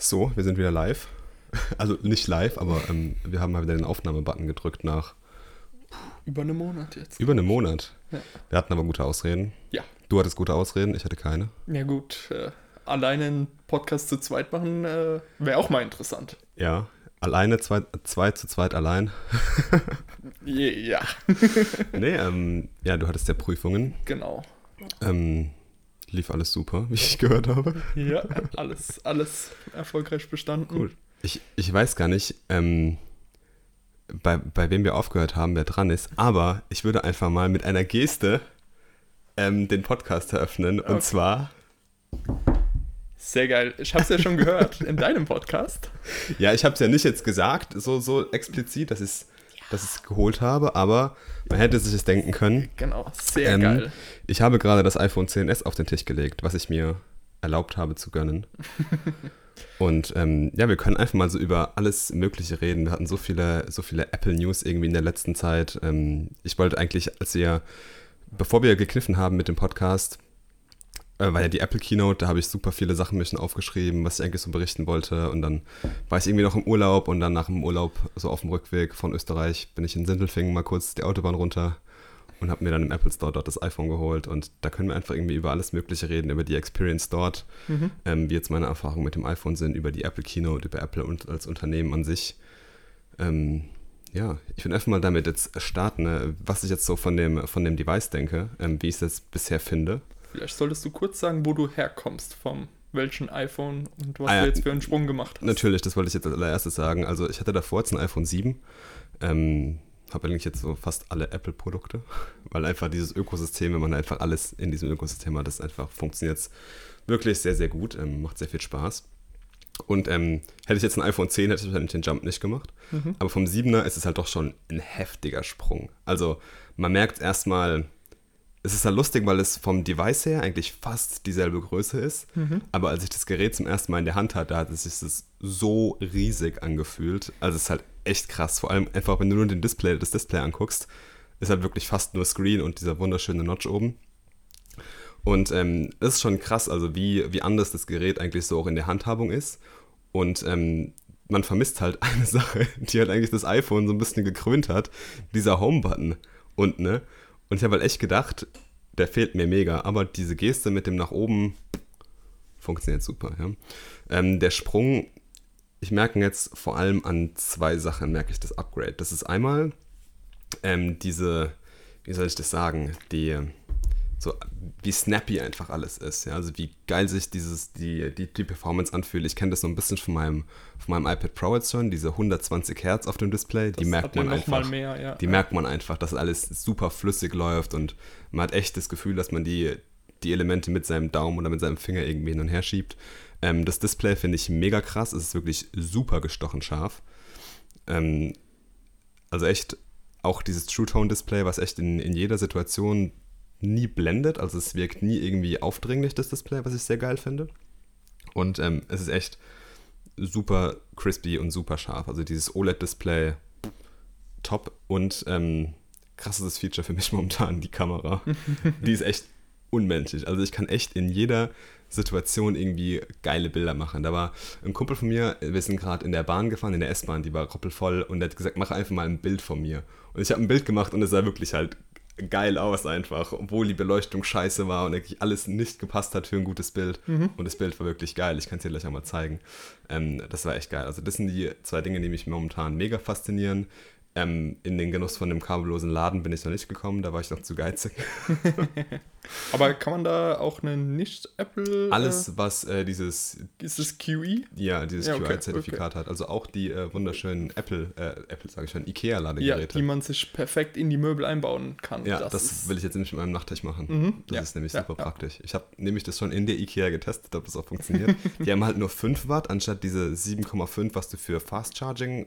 So, wir sind wieder live. Also nicht live, aber ähm, wir haben mal wieder den Aufnahmebutton gedrückt nach Über einen Monat jetzt. über einem Monat. Ja. Wir hatten aber gute Ausreden. Ja. Du hattest gute Ausreden, ich hatte keine. Ja gut, äh, alleine einen Podcast zu zweit machen äh, wäre auch mal interessant. Ja, alleine, zwei, zwei zu zweit allein. Ja, Nee, ähm, ja, du hattest ja Prüfungen. genau. Ähm, lief alles super, wie ich gehört habe. Ja, alles, alles erfolgreich bestanden. Cool. Ich, ich weiß gar nicht, ähm, bei, bei wem wir aufgehört haben, wer dran ist, aber ich würde einfach mal mit einer Geste ähm, den Podcast eröffnen. Und Okay. zwar, Sehr geil. Ich habe es ja schon gehört in deinem Podcast. ja, ich habe es ja nicht jetzt gesagt, so, so explizit, dass ich es geholt habe, aber man hätte sich es denken können. Genau, sehr Ähm, geil. Ich habe gerade das iPhone 10s auf den Tisch gelegt, was ich mir erlaubt habe zu gönnen. Und ähm, ja, wir können einfach mal so über alles Mögliche reden. Wir hatten so viele, so viele Apple News irgendwie in der letzten Zeit. Ähm, ich wollte eigentlich, als wir, bevor wir gekniffen haben mit dem Podcast, war ja die Apple Keynote, da habe ich super viele Sachen mir schon aufgeschrieben, was ich eigentlich so berichten wollte. Und dann war ich irgendwie noch im Urlaub und dann nach dem Urlaub, so auf dem Rückweg von Österreich, bin ich in Sindelfingen mal kurz die Autobahn runter und habe mir dann im Apple Store dort das iPhone geholt. Und da können wir einfach irgendwie über alles Mögliche reden, über die Experience dort, Mhm. ähm, wie jetzt meine Erfahrungen mit dem iPhone sind, über die Apple Keynote, über Apple und als Unternehmen an sich. Ähm, ja, ich will einfach mal damit jetzt starten, ne, was ich jetzt so von dem, von dem Device denke, ähm, wie ich es jetzt bisher finde. Vielleicht solltest du kurz sagen, wo du herkommst, vom welchen iPhone und was Ah, ja. du jetzt für einen Sprung gemacht hast. Natürlich, das wollte ich jetzt als allererstes sagen. Also ich hatte davor jetzt ein iPhone 7. Ähm, habe eigentlich jetzt so fast alle Apple-Produkte, weil einfach dieses Ökosystem, wenn man einfach alles in diesem Ökosystem hat, das einfach funktioniert wirklich sehr, sehr gut, ähm, macht sehr viel Spaß. Und ähm, hätte ich jetzt ein iPhone 10, hätte ich wahrscheinlich den Jump nicht gemacht. Mhm. Aber vom 7er ist es halt doch schon ein heftiger Sprung. Also man merkt erstmal, es ist halt lustig, weil es vom Device her eigentlich fast dieselbe Größe ist. Mhm. Aber als ich das Gerät zum ersten Mal in der Hand hatte, hat es sich das so riesig angefühlt. Also es ist halt echt krass. Vor allem einfach, wenn du nur den Display, das Display anguckst, ist halt wirklich fast nur Screen und dieser wunderschöne Notch oben. Und ähm, es ist schon krass, also wie, wie anders das Gerät eigentlich so auch in der Handhabung ist. Und ähm, man vermisst halt eine Sache, die halt eigentlich das iPhone so ein bisschen gekrönt hat, dieser Home-Button unten, ne? Und ich habe halt echt gedacht, der fehlt mir mega, aber diese Geste mit dem nach oben funktioniert super, ja. Ähm, der Sprung, ich merke jetzt vor allem an zwei Sachen, merke ich das Upgrade. Das ist einmal ähm, diese, wie soll ich das sagen, die, so wie snappy einfach alles ist, ja, also wie geil sich dieses, die, die, die Performance anfühlt. Ich kenne das so ein bisschen von meinem, von meinem iPad Pro jetzt schon, diese 120 Hertz auf dem Display, die Das merkt hat ja man einfach. mehr, ja. Die merkt man einfach, dass alles super flüssig läuft und man hat echt das Gefühl, dass man die, die Elemente mit seinem Daumen oder mit seinem Finger irgendwie hin und her schiebt. Ähm, das Display finde ich mega krass, es ist wirklich super gestochen scharf. Ähm, also echt auch dieses True Tone Display, was echt in, in jeder Situation nie blendet, also es wirkt nie irgendwie aufdringlich, das Display, was ich sehr geil finde. Und ähm, es ist echt super crispy und super scharf. Also dieses OLED-Display top und ähm, krasses Feature für mich momentan, die Kamera. die ist echt unmenschlich. Also ich kann echt in jeder Situation irgendwie geile Bilder machen. Da war ein Kumpel von mir, wir sind gerade in der Bahn gefahren, in der S-Bahn, die war rappelvoll und der hat gesagt, mach einfach mal ein Bild von mir. Und ich habe ein Bild gemacht und es sah wirklich halt geil aus einfach, obwohl die Beleuchtung scheiße war und eigentlich alles nicht gepasst hat für ein gutes Bild. Und das Bild war wirklich geil. Ich kann es dir gleich einmal zeigen. Ähm, das war echt geil. Also das sind die zwei Dinge, die mich momentan mega faszinieren. Ähm, in den Genuss von dem kabellosen Laden bin ich noch nicht gekommen, da war ich noch zu geizig. Aber kann man da auch eine Nicht-Apple... Alles, was äh, dieses, Ist es QE? ja, dieses Ja, okay, QI-Zertifikat hat, also auch die äh, wunderschönen Apple, äh, Apple sage ich schon, Ja, Ikea-Ladegeräte. die man sich perfekt in die Möbel einbauen kann. Ja, das, ist- will ich jetzt nämlich mit meinem Nachttisch machen. Mhm, Das ja, ist nämlich ja, super ja. praktisch. Ich habe nämlich das schon in der Ikea getestet, ob das auch funktioniert. die haben halt nur 5 Watt anstatt diese 7,5, was du für Fast Charging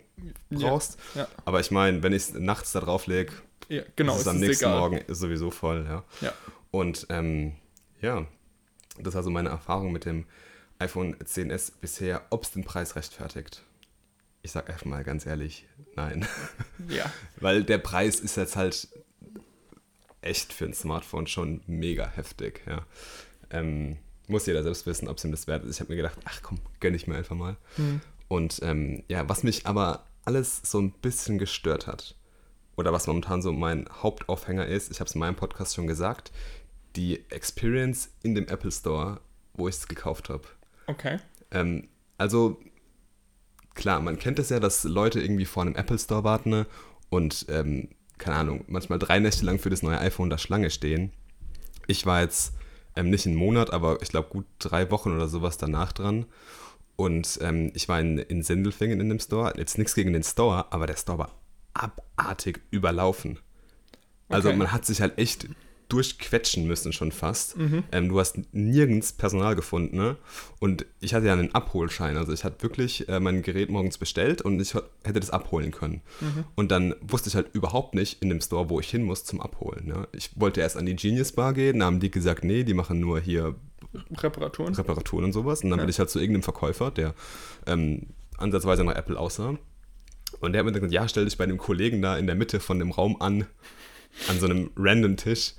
brauchst. Ja, Aber ich meine, wenn ich es nachts da drauf lege, ja, genau. ist es am nächsten egal. Morgen sowieso voll. Ja. Ja. Und ähm, ja, das ist also meine Erfahrung mit dem iPhone 10s bisher, ob es den Preis rechtfertigt. Ich sag einfach mal ganz ehrlich, nein. Ja. Weil der Preis ist jetzt halt echt für ein Smartphone schon mega heftig, ja. Ähm, muss jeder selbst wissen, ob es ihm das wert ist. Ich habe mir gedacht, ach komm, gönn ich mir einfach mal. Hm. Und ähm, ja, was mich aber alles so ein bisschen gestört hat, oder was momentan so mein Hauptaufhänger ist, ich habe es in meinem Podcast schon gesagt, die Experience in dem Apple Store, wo ich es gekauft habe. Okay. Ähm, also, klar, man kennt es ja, dass Leute irgendwie vor einem Apple Store warten ne? und, ähm, keine Ahnung, manchmal drei Nächte lang für das neue iPhone da Schlange stehen. Ich war jetzt ähm, nicht einen Monat, aber ich glaube gut drei Wochen oder sowas danach dran. Und ähm, ich war in, in Sindelfingen in dem Store. Jetzt nichts gegen den Store, aber der Store war abartig überlaufen. Also Okay. man hat sich halt echt durchquetschen müssen schon fast. Ähm, du hast nirgends Personal gefunden. Ne? Und ich hatte ja einen Abholschein. Also ich hatte wirklich äh, mein Gerät morgens bestellt und ich hätte das abholen können. Und dann wusste ich halt überhaupt nicht in dem Store, wo ich hin muss zum Abholen. Ne? Ich wollte erst an die Genius Bar gehen, da haben die gesagt, nee, die machen nur hier Reparaturen. Reparaturen und sowas. Und dann Ja. bin ich halt zu irgendeinem Verkäufer, der ähm, ansatzweise nach Apple aussah. Und der hat mir gesagt, ja, stell dich bei dem Kollegen da in der Mitte von dem Raum an, an so einem random Tisch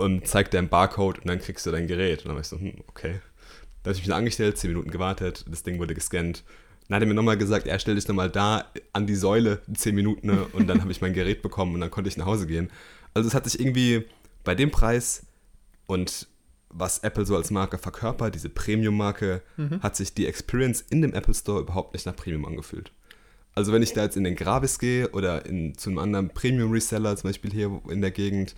und zeigt dir einen Barcode und dann kriegst du dein Gerät. Und dann war ich so, hm, okay. Da habe ich mich angestellt, 10 Minuten gewartet, das Ding wurde gescannt. Dann hat er mir nochmal gesagt, er stell dich nochmal da an die Säule, 10 Minuten, ne? und dann habe ich mein Gerät bekommen und dann konnte ich nach Hause gehen. Also es hat sich irgendwie bei dem Preis und was Apple so als Marke verkörpert, diese Premium-Marke, hat sich die Experience in dem Apple Store überhaupt nicht nach Premium angefühlt. Also wenn ich da jetzt in den Gravis gehe oder in, zu einem anderen Premium-Reseller, zum Beispiel hier in der Gegend,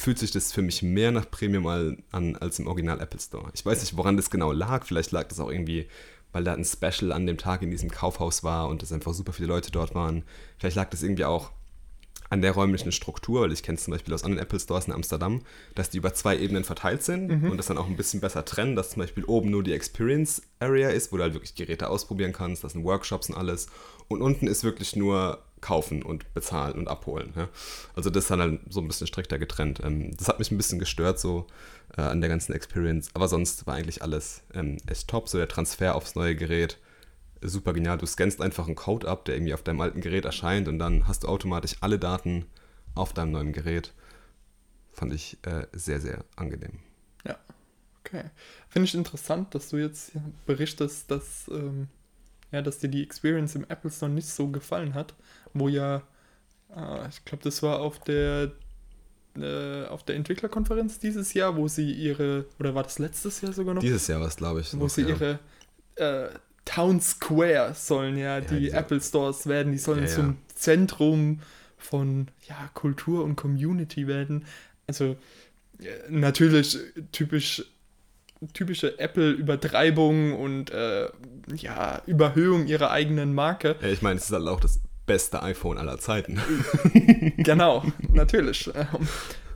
fühlt sich das für mich mehr nach Premium an als im Original Apple Store. Ich weiß nicht, woran das genau lag. Vielleicht lag das auch irgendwie, weil da ein Special an dem Tag in diesem Kaufhaus war und es einfach super viele Leute dort waren. Vielleicht lag das irgendwie auch an der räumlichen Struktur, weil ich kenne es zum Beispiel aus anderen Apple Stores in Amsterdam, dass die über zwei Ebenen verteilt sind und das dann auch ein bisschen besser trennen, dass zum Beispiel oben nur die Experience Area ist, wo du halt wirklich Geräte ausprobieren kannst, das sind Workshops und alles und unten ist wirklich nur kaufen und bezahlen und abholen. Ja? Also das ist dann halt so ein bisschen strikter getrennt. Ähm, das hat mich ein bisschen gestört so äh, an der ganzen Experience, aber sonst war eigentlich alles ähm, echt top, so der Transfer aufs neue Gerät super genial. Du scannst einfach einen Code ab, der irgendwie auf deinem alten Gerät erscheint und dann hast du automatisch alle Daten auf deinem neuen Gerät. Fand ich äh, sehr, sehr angenehm. Ja. Okay. Finde ich interessant, dass du jetzt berichtest, dass, ähm, ja, dass dir die Experience im Apple Store nicht so gefallen hat, wo ja, äh, ich glaube, das war auf der äh, auf der Entwicklerkonferenz dieses Jahr, wo sie ihre, oder war das letztes Jahr sogar noch? Dieses Jahr war es, glaube ich. wo sie ja. ihre äh, Town Square sollen ja, die diese- Apple Stores werden, die sollen Ja, ja. zum Zentrum von ja, Kultur und Community werden. Also äh, natürlich typisch typische Apple-Übertreibung und äh, ja, Überhöhung ihrer eigenen Marke. Ja, ich meine, es ist halt auch das beste iPhone aller Zeiten. genau, natürlich. Ähm,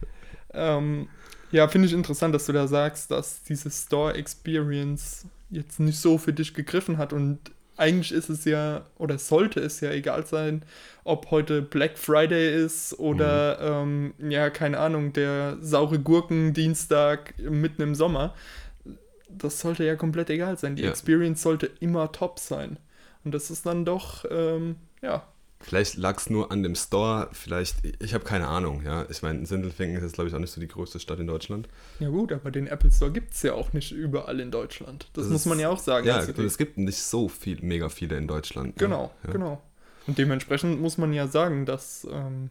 ähm, ja, finde ich interessant, dass du da sagst, dass diese Store Experience jetzt nicht so für dich gegriffen hat und eigentlich ist es ja oder sollte es ja egal sein, ob heute Black Friday ist oder ähm, ja, keine Ahnung, der saure Gurken-Dienstag mitten im Sommer. Das sollte ja komplett egal sein. Die Ja. Experience sollte immer top sein. Und das ist dann doch, ähm, ja, Vielleicht lag es nur an dem Store, vielleicht, ich habe keine Ahnung, ja. Ich meine, Sindelfingen ist jetzt, glaube ich, auch nicht so die größte Stadt in Deutschland. Ja gut, aber den Apple Store gibt es ja auch nicht überall in Deutschland. Das, Das muss man ja auch sagen. Ja, Also es gibt nicht so viel, mega viele in Deutschland. ne? genau, ja. genau. Und dementsprechend muss man ja sagen, dass, ähm,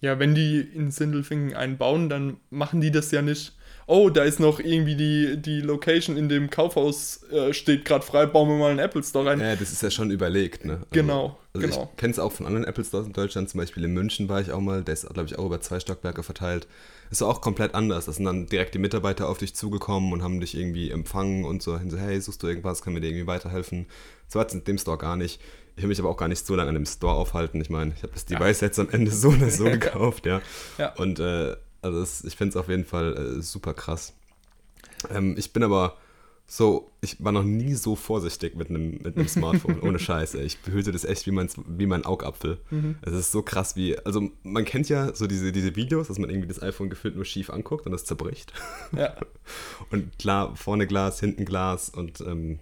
ja, wenn die in Sindelfingen einen bauen, dann machen die das ja nicht. Oh, da ist noch irgendwie die, die Location in dem Kaufhaus, äh, steht gerade frei, bauen wir mal einen Apple Store rein. Ja, das ist ja schon überlegt, ne? Also, Genau, Also genau. ich kenne es auch von anderen Apple Stores in Deutschland, zum Beispiel in München war ich auch mal, der ist, glaube ich, auch über zwei Stockwerke verteilt. Ist auch komplett anders. Da sind dann direkt die Mitarbeiter auf dich zugekommen und haben dich irgendwie empfangen und so, hin so hey, suchst du irgendwas, können wir dir irgendwie weiterhelfen? So hat es in dem Store gar nicht. Ich will mich aber auch gar nicht so lange an dem Store aufhalten. Ich meine, ich habe das Device jetzt am Ende so oder so gekauft, ja. Ja. Und äh, also es, ich finde es auf jeden Fall äh, super krass. Ähm, ich bin aber so, ich war noch nie so vorsichtig mit einem, mit Smartphone, ohne Scheiße. Ich behüte das echt wie mein, wie mein Augapfel. Mhm. Es ist so krass wie, also man kennt ja so diese, diese Videos, dass man irgendwie das iPhone gefühlt nur schief anguckt und es zerbricht. Ja, Und klar, vorne Glas, hinten Glas und ähm,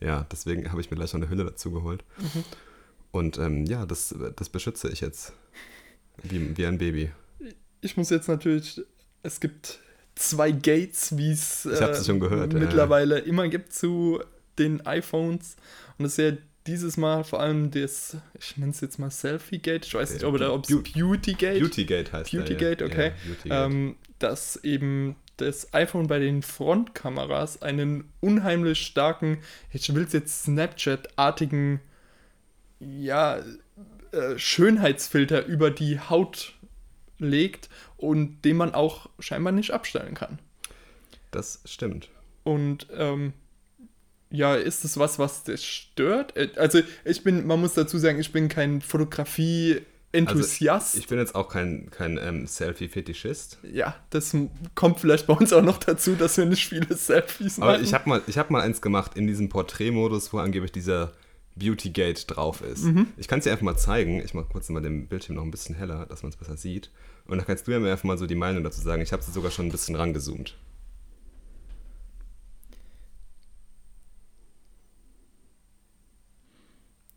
ja, deswegen habe ich mir gleich noch eine Hülle dazu geholt. Mhm. Und ähm, ja, das, das beschütze ich jetzt wie, wie ein Baby. Ich muss jetzt natürlich, es gibt zwei Gates, wie es schon gehört, ja, mittlerweile immer gibt zu den iPhones. Und das ist ja dieses Mal vor allem das, ich nenne es jetzt mal Selfie-Gate, ich weiß nicht, ob es Beau- Beauty-Gate Beautygate heißt Beautygate, ja. okay. Ja, Beautygate. ähm, dass eben das iPhone bei den Frontkameras einen unheimlich starken, ich will es jetzt Snapchat-artigen, ja, äh, Schönheitsfilter über die Haut legt und den man auch scheinbar nicht abstellen kann. das stimmt. Und ähm, ja, ist es was, was dich stört? Äh, Also ich bin, man muss dazu sagen, ich bin kein Fotografie-Enthusiast. Ich bin jetzt auch kein, kein ähm, Selfie-Fetischist. ja, das kommt vielleicht bei uns auch noch dazu, dass wir nicht viele Selfies Aber machen. ich habe mal, ich hab mal eins gemacht in diesem Porträtmodus, wo angeblich dieser Beautygate drauf ist. Mhm. Ich kann es dir einfach mal zeigen. Ich mache kurz mal den Bildschirm noch ein bisschen heller, dass man es besser sieht. Und dann kannst du ja mir einfach mal so die Meinung dazu sagen. Ich habe sie sogar schon ein bisschen rangezoomt.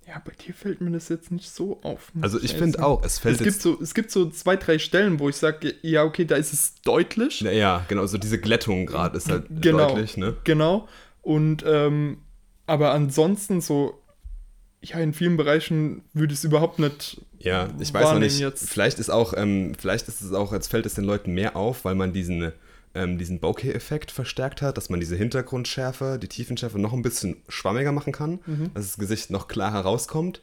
ja, bei dir fällt mir das jetzt nicht so auf. Also ich finde auch, es fällt Es gibt, jetzt... so, es gibt so zwei, drei Stellen, wo ich sage, ja, okay, da ist es deutlich. Ja, ja, genau, so diese Glättung gerade ist halt Genau. deutlich, ne? Genau. Und ähm, aber ansonsten so, ja, in vielen Bereichen würde ich es überhaupt nicht. Ja, ich weiß noch nicht. jetzt. Vielleicht ist auch, ähm, vielleicht ist es auch, jetzt fällt es den Leuten mehr auf, weil man diesen, ähm, diesen Bokeh-Effekt verstärkt hat, dass man diese Hintergrundschärfe, die Tiefenschärfe noch ein bisschen schwammiger machen kann, Mhm. dass das Gesicht noch klar herauskommt.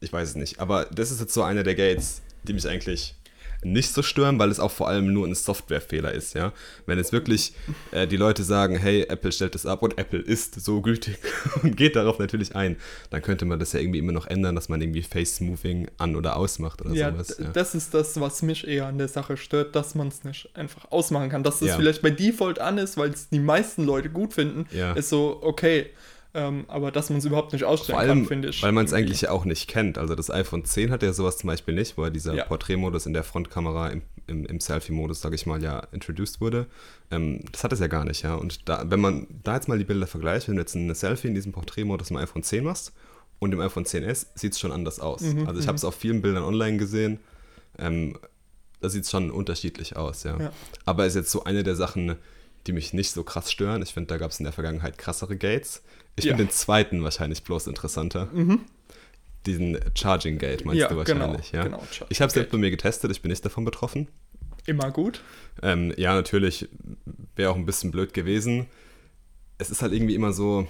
Ich weiß es nicht. Aber das ist jetzt so einer der Gates, die mich eigentlich nicht so stören, weil es auch vor allem nur ein Softwarefehler ist, ja. Wenn jetzt wirklich äh, die Leute sagen, hey, Apple stellt das ab und Apple ist so gütig und geht darauf natürlich ein, dann könnte man das ja irgendwie immer noch ändern, dass man irgendwie Face-Moving an- oder ausmacht oder Ja, sowas. Ja. das ist das, was mich eher an der Sache stört, dass man es nicht einfach ausmachen kann. Dass es Ja. vielleicht bei Default an ist, weil es die meisten Leute gut finden, Ja. ist so okay. Ähm, aber dass man es überhaupt nicht ausstellen allem, kann, finde ich. weil man es eigentlich auch nicht kennt. Also das iPhone 10 hat ja sowas zum Beispiel nicht, ja dieser Ja. Porträtmodus in der Frontkamera im, im, im Selfie-Modus, sage ich mal, ja introduced wurde. Ähm, das hat es ja gar nicht, ja. Und da, wenn man da jetzt mal die Bilder vergleicht, wenn du jetzt eine Selfie in diesem Porträtmodus im iPhone 10 machst und im iPhone 10s, sieht es schon anders aus. Mhm, also ich habe es auf vielen Bildern online gesehen. Ähm, da sieht es schon unterschiedlich aus, ja. Ja. Aber ist jetzt so eine der Sachen, die mich nicht so krass stören. Ich finde, da gab es in der Vergangenheit krassere Gates. Ich Ja. finde den zweiten wahrscheinlich bloß interessanter. Diesen Charging Gate meinst Ja, du genau, wahrscheinlich, ja? genau, ich habe es selbst bei mir getestet, ich bin nicht davon betroffen. immer gut. Ähm, ja, natürlich wäre auch ein bisschen blöd gewesen. Es ist halt irgendwie immer so.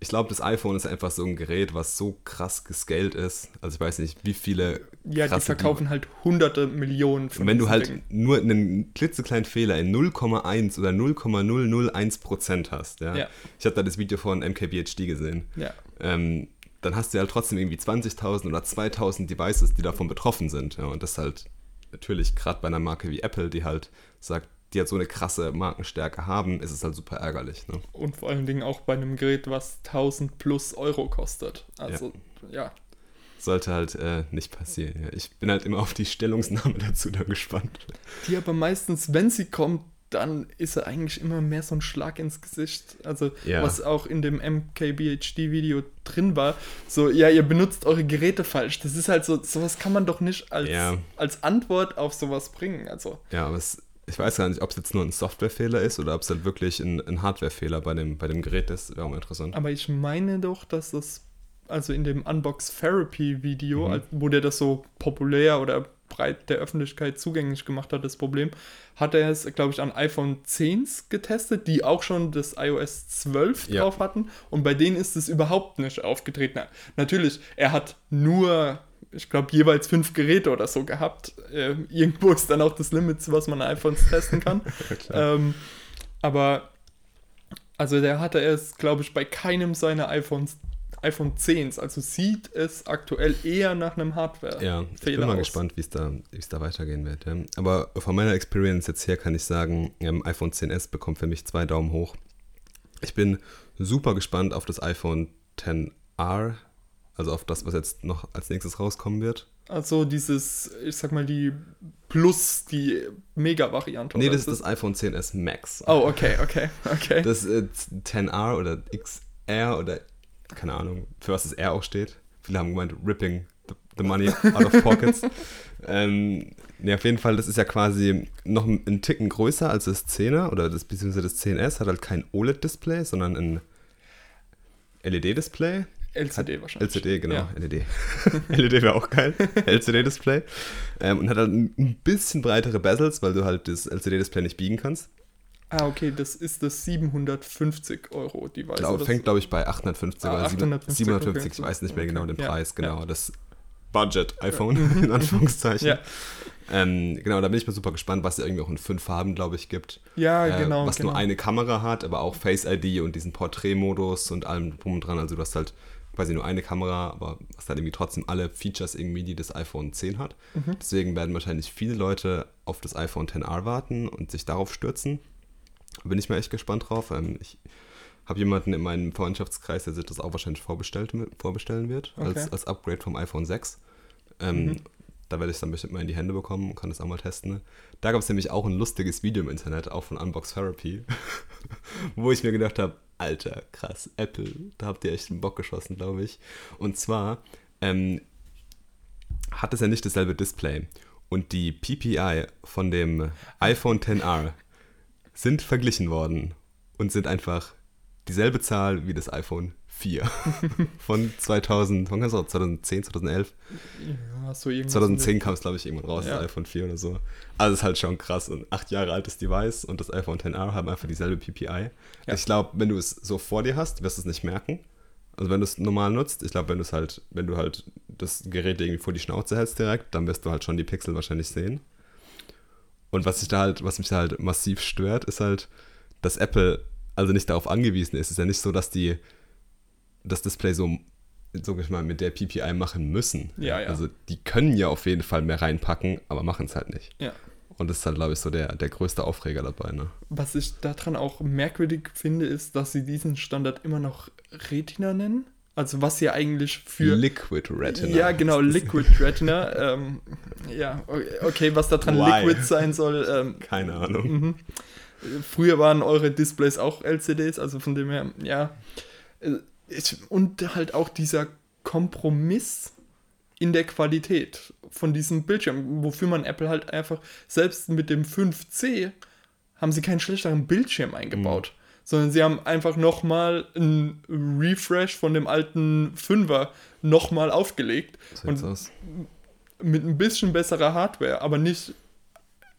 Ich glaube, das iPhone ist einfach so ein Gerät, was so krass gescaled ist. Also ich weiß nicht, wie viele. Ja, die verkaufen halt hunderte Millionen von Und wenn du halt Dingen. nur einen klitzekleinen Fehler in 0,1 oder 0,001 Prozent hast, ja. Ja. Ich habe da das Video von MKBHD gesehen. Ja. Ähm, dann hast du halt trotzdem irgendwie 20.000 oder 2.000 Devices, die davon betroffen sind. Ja. Und das halt natürlich gerade bei einer Marke wie Apple, die halt sagt, die halt so eine krasse Markenstärke haben, ist es halt super ärgerlich. Ne? Und vor allen Dingen auch bei einem Gerät, was 1000 plus Euro kostet. Also, ja. Sollte halt äh, nicht passieren. Ja. Ich bin halt immer auf die Stellungsnahme dazu dann gespannt. Die aber meistens, wenn sie kommt, dann ist er eigentlich immer mehr so ein Schlag ins Gesicht. Also, Ja. was auch in dem MKBHD-Video drin war. So, ja, ihr benutzt eure Geräte falsch. Das ist halt so, sowas kann man doch nicht als, Ja. als Antwort auf sowas bringen. Also, Ja, aber es, ich weiß gar nicht, ob es jetzt nur ein Softwarefehler ist oder ob es halt wirklich ein, ein Hardwarefehler bei dem, bei dem Gerät ist. Wäre auch mal interessant. aber ich meine doch, dass das, also in dem Unbox Therapy-Video, Mhm. als- wo der das so populär oder breit der Öffentlichkeit zugänglich gemacht hat, das Problem, hat er es, glaube ich, an iPhone 10s getestet, die auch schon das iOS 12 Ja. drauf hatten. Und bei denen ist es überhaupt nicht aufgetreten. Na, natürlich, er hat nur, ich glaube, jeweils fünf Geräte oder so gehabt. Äh, irgendwo ist dann auch das Limit, was man an iPhones testen kann. ähm, aber also der hatte es, glaube ich, bei keinem seiner iPhones, iPhone 10s. Also sieht es aktuell eher nach einem Hardware. Ja, ich bin mal aus. gespannt, wie es da, es da weitergehen wird. Ja. Aber von meiner Experience jetzt her kann ich sagen, ähm, iPhone 10s bekommt für mich zwei Daumen hoch. Ich bin super gespannt auf das iPhone 10R, also auf das, was jetzt noch als nächstes rauskommen wird. Also dieses, ich sag mal, die Plus, die Mega-Variante. Nee, das ist das iPhone 10s Max. Oh, okay, okay, okay. Das äh, 10R oder XR oder keine Ahnung, für was das R auch steht. Viele haben gemeint, ripping the, the money out of pockets. ähm, Nee, auf jeden Fall, das ist ja quasi noch ein Ticken größer als das 10er oder das, beziehungsweise das 10S, hat halt kein OLED-Display, sondern ein LED-Display. LCD wahrscheinlich. LCD, genau, Ja. LED. LED wäre auch geil. LCD-Display. Ähm, und hat halt ein bisschen breitere Bezels, weil du halt das LCD-Display nicht biegen kannst. Ah, okay, das ist das 750 Euro Device. Glaub, fängt, glaube ich, bei 850 Ah, oder 850, 750, okay. ich weiß nicht mehr genau Okay. den Ja, Preis, ja. genau. Das Budget-iPhone, in Anführungszeichen. Ja, Ähm, genau, da bin ich mal super gespannt, was es irgendwie auch in fünf Farben, glaube ich, gibt. ja Äh, genau. was genau. nur eine Kamera hat, aber auch Face ID und diesen Porträtmodus und allem drum und dran. Also du hast halt quasi nur eine Kamera, aber hast halt irgendwie trotzdem alle Features irgendwie, die das iPhone 10 hat. Mhm. Deswegen werden wahrscheinlich viele Leute auf das iPhone 10R warten und sich darauf stürzen. Bin ich mal echt gespannt drauf. Ähm, ich habe jemanden in meinem Freundschaftskreis, der sich das auch wahrscheinlich vorbestellt, vorbestellen wird, als, Okay. als Upgrade vom iPhone 6. Ähm, Mhm. Da werde ich es dann bestimmt mal in die Hände bekommen und kann das auch mal testen. ne? Da gab es nämlich auch ein lustiges Video im Internet, auch von Unbox Therapy, wo ich mir gedacht habe, Alter, krass, Apple, da habt ihr echt einen Bock geschossen, glaube ich. Und zwar ähm, hat es ja nicht dasselbe Display. Und die PPI von dem iPhone 10R sind verglichen worden und sind einfach dieselbe Zahl wie das iPhone 4 von 2000, wann kam es raus? 2010, 2011? Ja, so irgendwas 2010 kam es, glaube ich, irgendwann raus, Ja. das iPhone 4 oder so. Also ist halt schon krass. Und acht Jahre altes Device und das iPhone 10R haben einfach dieselbe PPI. Ja. Ich glaube, wenn du es so vor dir hast, wirst du es nicht merken. Also wenn du es normal nutzt, ich glaube, wenn du es halt, wenn du halt das Gerät irgendwie vor die Schnauze hältst direkt, dann wirst du halt schon die Pixel wahrscheinlich sehen. Und was ich da halt, was mich da halt massiv stört, ist halt, dass Apple also nicht darauf angewiesen ist. Es ist ja nicht so, dass die das Display so, sag ich mal, mit der PPI machen müssen. Ja, ja. Also die können ja auf jeden Fall mehr reinpacken, aber machen es halt nicht. Ja. Und das ist halt, glaube ich, so der, der größte Aufreger dabei. Ne? Was ich daran auch merkwürdig finde, ist, dass sie diesen Standard immer noch Retina nennen. Also was ja eigentlich für... Liquid Retina. Ja, genau, Liquid Retina. ähm, ja, okay, was daran Why? Liquid sein soll. Ähm, Keine Ahnung. mhm. Früher waren eure Displays auch LCDs, also von dem her, ja. Und halt auch dieser Kompromiss in der Qualität von diesem Bildschirm, wofür man Apple halt einfach, selbst mit dem 5C, haben sie keinen schlechteren Bildschirm eingebaut. Sondern sie haben einfach nochmal einen Refresh von dem alten 5er nochmal aufgelegt. Und aus. mit ein bisschen besserer Hardware, aber nicht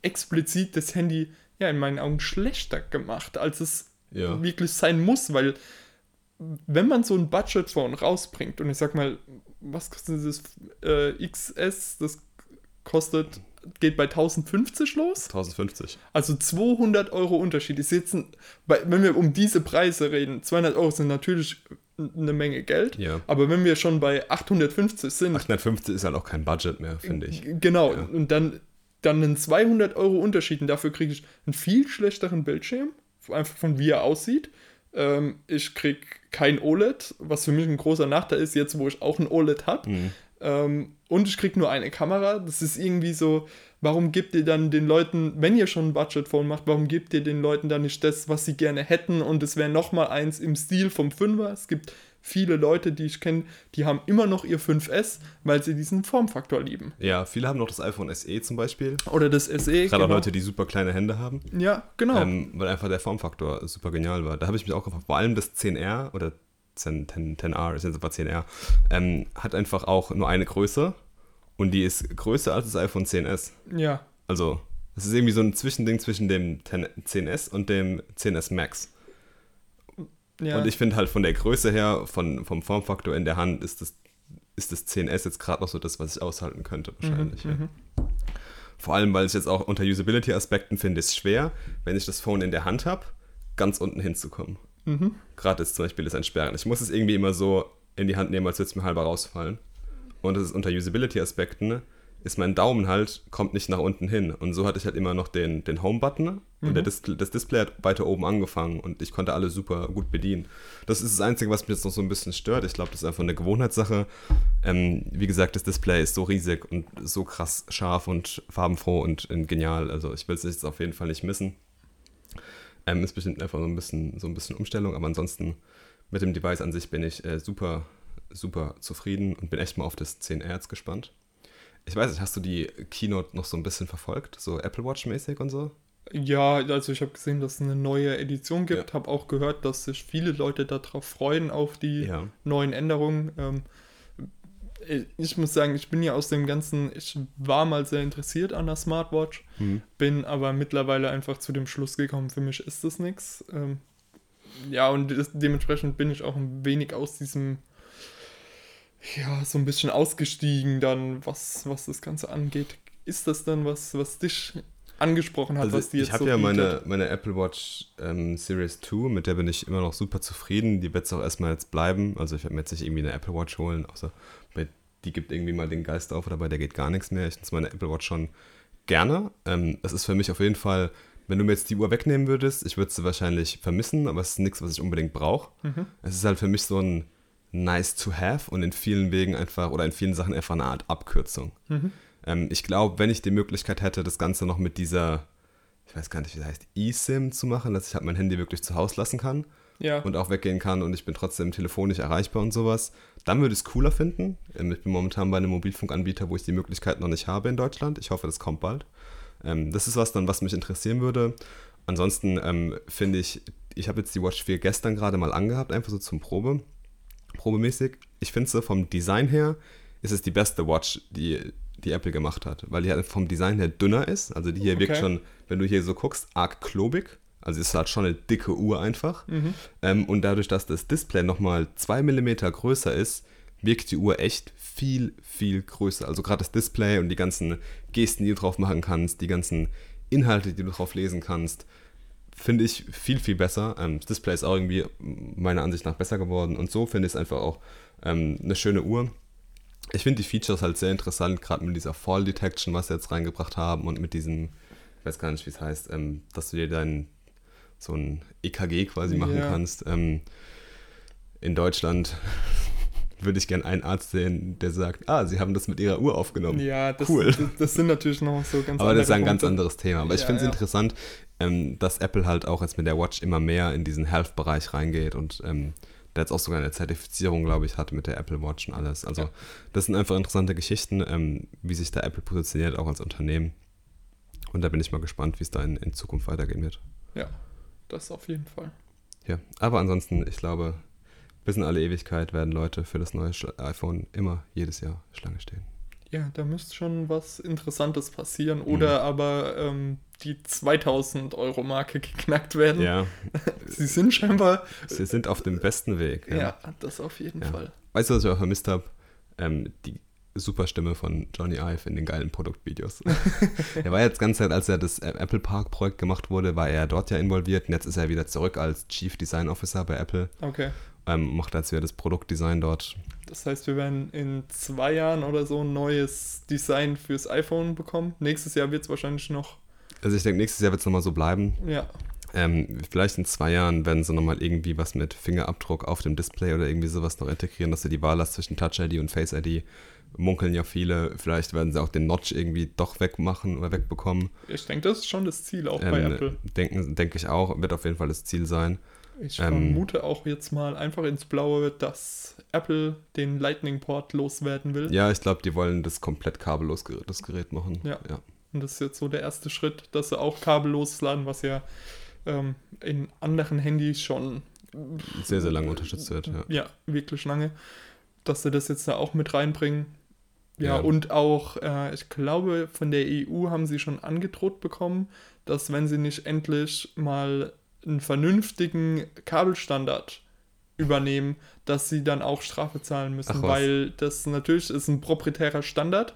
explizit das Handy ja in meinen Augen schlechter gemacht, als es Ja. wirklich sein muss, weil wenn man so ein Budget-Phone rausbringt und ich sag mal, was kostet dieses äh, XS, das kostet, geht bei 1050 los? 1050. Also 200 Euro Unterschied. Ich sitze, wenn wir um diese Preise reden, 200 Euro sind natürlich eine Menge Geld, Ja. aber wenn wir schon bei 850 sind, 850 ist halt auch kein Budget mehr, finde ich. Genau, Ja. und dann, dann einen 200 Euro Unterschied und dafür kriege ich einen viel schlechteren Bildschirm, einfach von wie er aussieht. Ähm, ich kriege kein OLED, was für mich ein großer Nachteil ist, jetzt wo ich auch ein OLED habe. Mhm. Ähm, und ich kriege nur eine Kamera. Das ist irgendwie so, warum gebt ihr dann den Leuten, wenn ihr schon ein Budget-Phone macht, warum gebt ihr den Leuten dann nicht das, was sie gerne hätten? Und es wäre nochmal eins im Stil vom 5er. Es gibt viele Leute, die ich kenne, die haben immer noch ihr 5S, weil sie diesen Formfaktor lieben. Ja, viele haben noch das iPhone SE zum Beispiel. Oder das SE. Gerade auch genau. Leute, die super kleine Hände haben. Ja, genau. Ähm, weil einfach der Formfaktor super genial war. Da habe ich mich auch gefragt, vor allem das 10R oder 10, 10, 10R, ist jetzt aber 10R, ähm, hat einfach auch nur eine Größe und die ist größer als das iPhone 10S. ja, Also, es ist irgendwie so ein Zwischending zwischen dem 10, 10S und dem 10S Max. Ja. Und ich finde halt von der Größe her, von, vom Formfaktor in der Hand, ist das, ist das 10S jetzt gerade noch so das, was ich aushalten könnte, wahrscheinlich. ja. mhm. Vor allem, weil ich jetzt auch unter Usability-Aspekten finde, es schwer, wenn ich das Phone in der Hand habe, ganz unten hinzukommen. Mhm. Gerade jetzt zum Beispiel das Entsperren. Ich muss es irgendwie immer so in die Hand nehmen, als würde es mir halber rausfallen. Und das ist unter Usability-Aspekten, ist mein Daumen halt, kommt nicht nach unten hin. Und so hatte ich halt immer noch den, den Home-Button und der Dis das Display hat weiter oben angefangen und ich konnte alle super gut bedienen. Das ist das Einzige, was mich jetzt noch so ein bisschen stört. Ich glaube, das ist einfach eine Gewohnheitssache. Ähm, wie gesagt, das Display ist so riesig und so krass scharf und farbenfroh und, und genial. Also ich will es jetzt auf jeden Fall nicht missen. Ähm, ist bestimmt einfach so ein bisschen, so ein bisschen Umstellung, aber ansonsten mit dem Device an sich bin ich äh, super, super zufrieden und bin echt mal auf das 10R jetzt gespannt. Ich weiß nicht, hast du die Keynote noch so ein bisschen verfolgt? So Apple Watch-mäßig und so? Ja, also ich habe gesehen, dass es eine neue Edition gibt. Ja. Habe auch gehört, dass sich viele Leute darauf freuen, auf die ja. neuen Änderungen. Ähm, ich muss sagen, ich bin ja aus dem Ganzen, ich war mal sehr interessiert an der Smartwatch, mhm. bin aber mittlerweile einfach zu dem Schluss gekommen, für mich ist das nichts. Ähm, ja, und dementsprechend bin ich auch ein wenig aus diesem, ja, so ein bisschen ausgestiegen dann, was, was das Ganze angeht. Ist das dann was, was dich angesprochen hat, also was die jetzt Ich habe so ja meine, meine Apple Watch ähm, Series 2, mit der bin ich immer noch super zufrieden. Die wird es auch erstmal jetzt bleiben. Also ich werde mir jetzt nicht irgendwie eine Apple Watch holen, außer bei, die gibt irgendwie mal den Geist auf oder bei der geht gar nichts mehr. Ich nutze meine Apple Watch schon gerne. Ähm, es ist für mich auf jeden Fall, wenn du mir jetzt die Uhr wegnehmen würdest, ich würde sie wahrscheinlich vermissen, aber es ist nichts, was ich unbedingt brauche. Mhm. Es ist halt für mich so ein nice to have und in vielen Wegen einfach oder in vielen Sachen einfach eine Art Abkürzung. Mhm. Ähm, ich glaube, wenn ich die Möglichkeit hätte, das Ganze noch mit dieser, ich weiß gar nicht, wie das heißt, eSIM zu machen, dass ich halt mein Handy wirklich zu Hause lassen kann ja. und auch weggehen kann und ich bin trotzdem telefonisch erreichbar und sowas, dann würde ich es cooler finden. Ähm, ich bin momentan bei einem Mobilfunkanbieter, wo ich die Möglichkeit noch nicht habe in Deutschland. Ich hoffe, das kommt bald. Ähm, das ist was dann, was mich interessieren würde. Ansonsten ähm, finde ich, ich habe jetzt die Watch 4 gestern gerade mal angehabt, einfach so zum Probe, probemäßig. Ich finde sie vom Design her ist es die beste Watch, die die Apple gemacht hat, weil die halt vom Design her dünner ist. Also die hier okay. wirkt schon, wenn du hier so guckst, arg klobig. Also es ist halt schon eine dicke Uhr einfach. Mhm. Ähm, und dadurch, dass das Display nochmal 2 mm größer ist, wirkt die Uhr echt viel, viel größer. Also gerade das Display und die ganzen Gesten, die du drauf machen kannst, die ganzen Inhalte, die du drauf lesen kannst, finde ich viel, viel besser. Ähm, das Display ist auch irgendwie meiner Ansicht nach besser geworden. Und so finde ich es einfach auch ähm, eine schöne Uhr ich finde die Features halt sehr interessant, gerade mit dieser Fall Detection, was sie jetzt reingebracht haben und mit diesem, ich weiß gar nicht, wie es heißt, ähm, dass du dir dein so ein EKG quasi machen ja. kannst. In Deutschland würde ich gerne einen Arzt sehen, der sagt, ah, Sie haben das mit Ihrer Uhr aufgenommen. Ja, das, cool. das, das sind natürlich noch so ganz Aber das ist ein Punkte. ganz anderes Thema. Aber ja, ich finde es ja. interessant, ähm, dass Apple halt auch jetzt mit der Watch immer mehr in diesen Health-Bereich reingeht und ähm, der jetzt auch sogar eine Zertifizierung, glaube ich, hat mit der Apple Watch und alles. Also ja. das sind einfach interessante Geschichten, ähm, wie sich da Apple positioniert, auch als Unternehmen. Und da bin ich mal gespannt, wie es da in, in Zukunft weitergehen wird. Ja, das auf jeden Fall. Ja, aber ansonsten, ich glaube, bis in alle Ewigkeit werden Leute für das neue iPhone immer jedes Jahr Schlange stehen. Ja, da müsste schon was Interessantes passieren. Oder mhm. aber ähm, die 2000 Euro Marke geknackt werden. Ja. Sie sind scheinbar. Sie sind auf dem besten Weg. Ja, ja das auf jeden ja. Fall. Weißt du, was ich auch vermisst habe? Ähm, die super Stimme von Johnny Ive in den geilen Produktvideos. er war jetzt ganze Zeit, als er das Apple Park Projekt gemacht wurde, war er dort ja involviert und jetzt ist er wieder zurück als Chief Design Officer bei Apple. Okay. Ähm, macht jetzt wieder das Produktdesign dort. Das heißt, wir werden in zwei Jahren oder so ein neues Design fürs iPhone bekommen. Nächstes Jahr wird es wahrscheinlich noch. Also ich denke, nächstes Jahr wird es nochmal so bleiben. Ja. Ähm, vielleicht in zwei Jahren werden sie nochmal irgendwie was mit Fingerabdruck auf dem Display oder irgendwie sowas noch integrieren, dass du die Wahl hast zwischen Touch ID und Face ID. Munkeln ja viele, vielleicht werden sie auch den Notch irgendwie doch wegmachen oder wegbekommen. Ich denke, das ist schon das Ziel auch ähm, bei Apple. Denke ich auch, wird auf jeden Fall das Ziel sein. Ich ähm, vermute auch jetzt mal einfach ins Blaue, dass Apple den Lightning-Port loswerden will. Ja, ich glaube, die wollen das komplett kabellos das Gerät machen. Ja. ja. Und das ist jetzt so der erste Schritt, dass sie auch kabellos laden, was ja ähm, in anderen Handys schon sehr, sehr lange unterstützt wird. Ja, ja wirklich lange. Dass sie das jetzt da auch mit reinbringen. Ja, ja. und auch, äh, ich glaube, von der EU haben sie schon angedroht bekommen, dass wenn sie nicht endlich mal einen vernünftigen Kabelstandard übernehmen, dass sie dann auch Strafe zahlen müssen, Ach, weil das natürlich ist ein proprietärer Standard,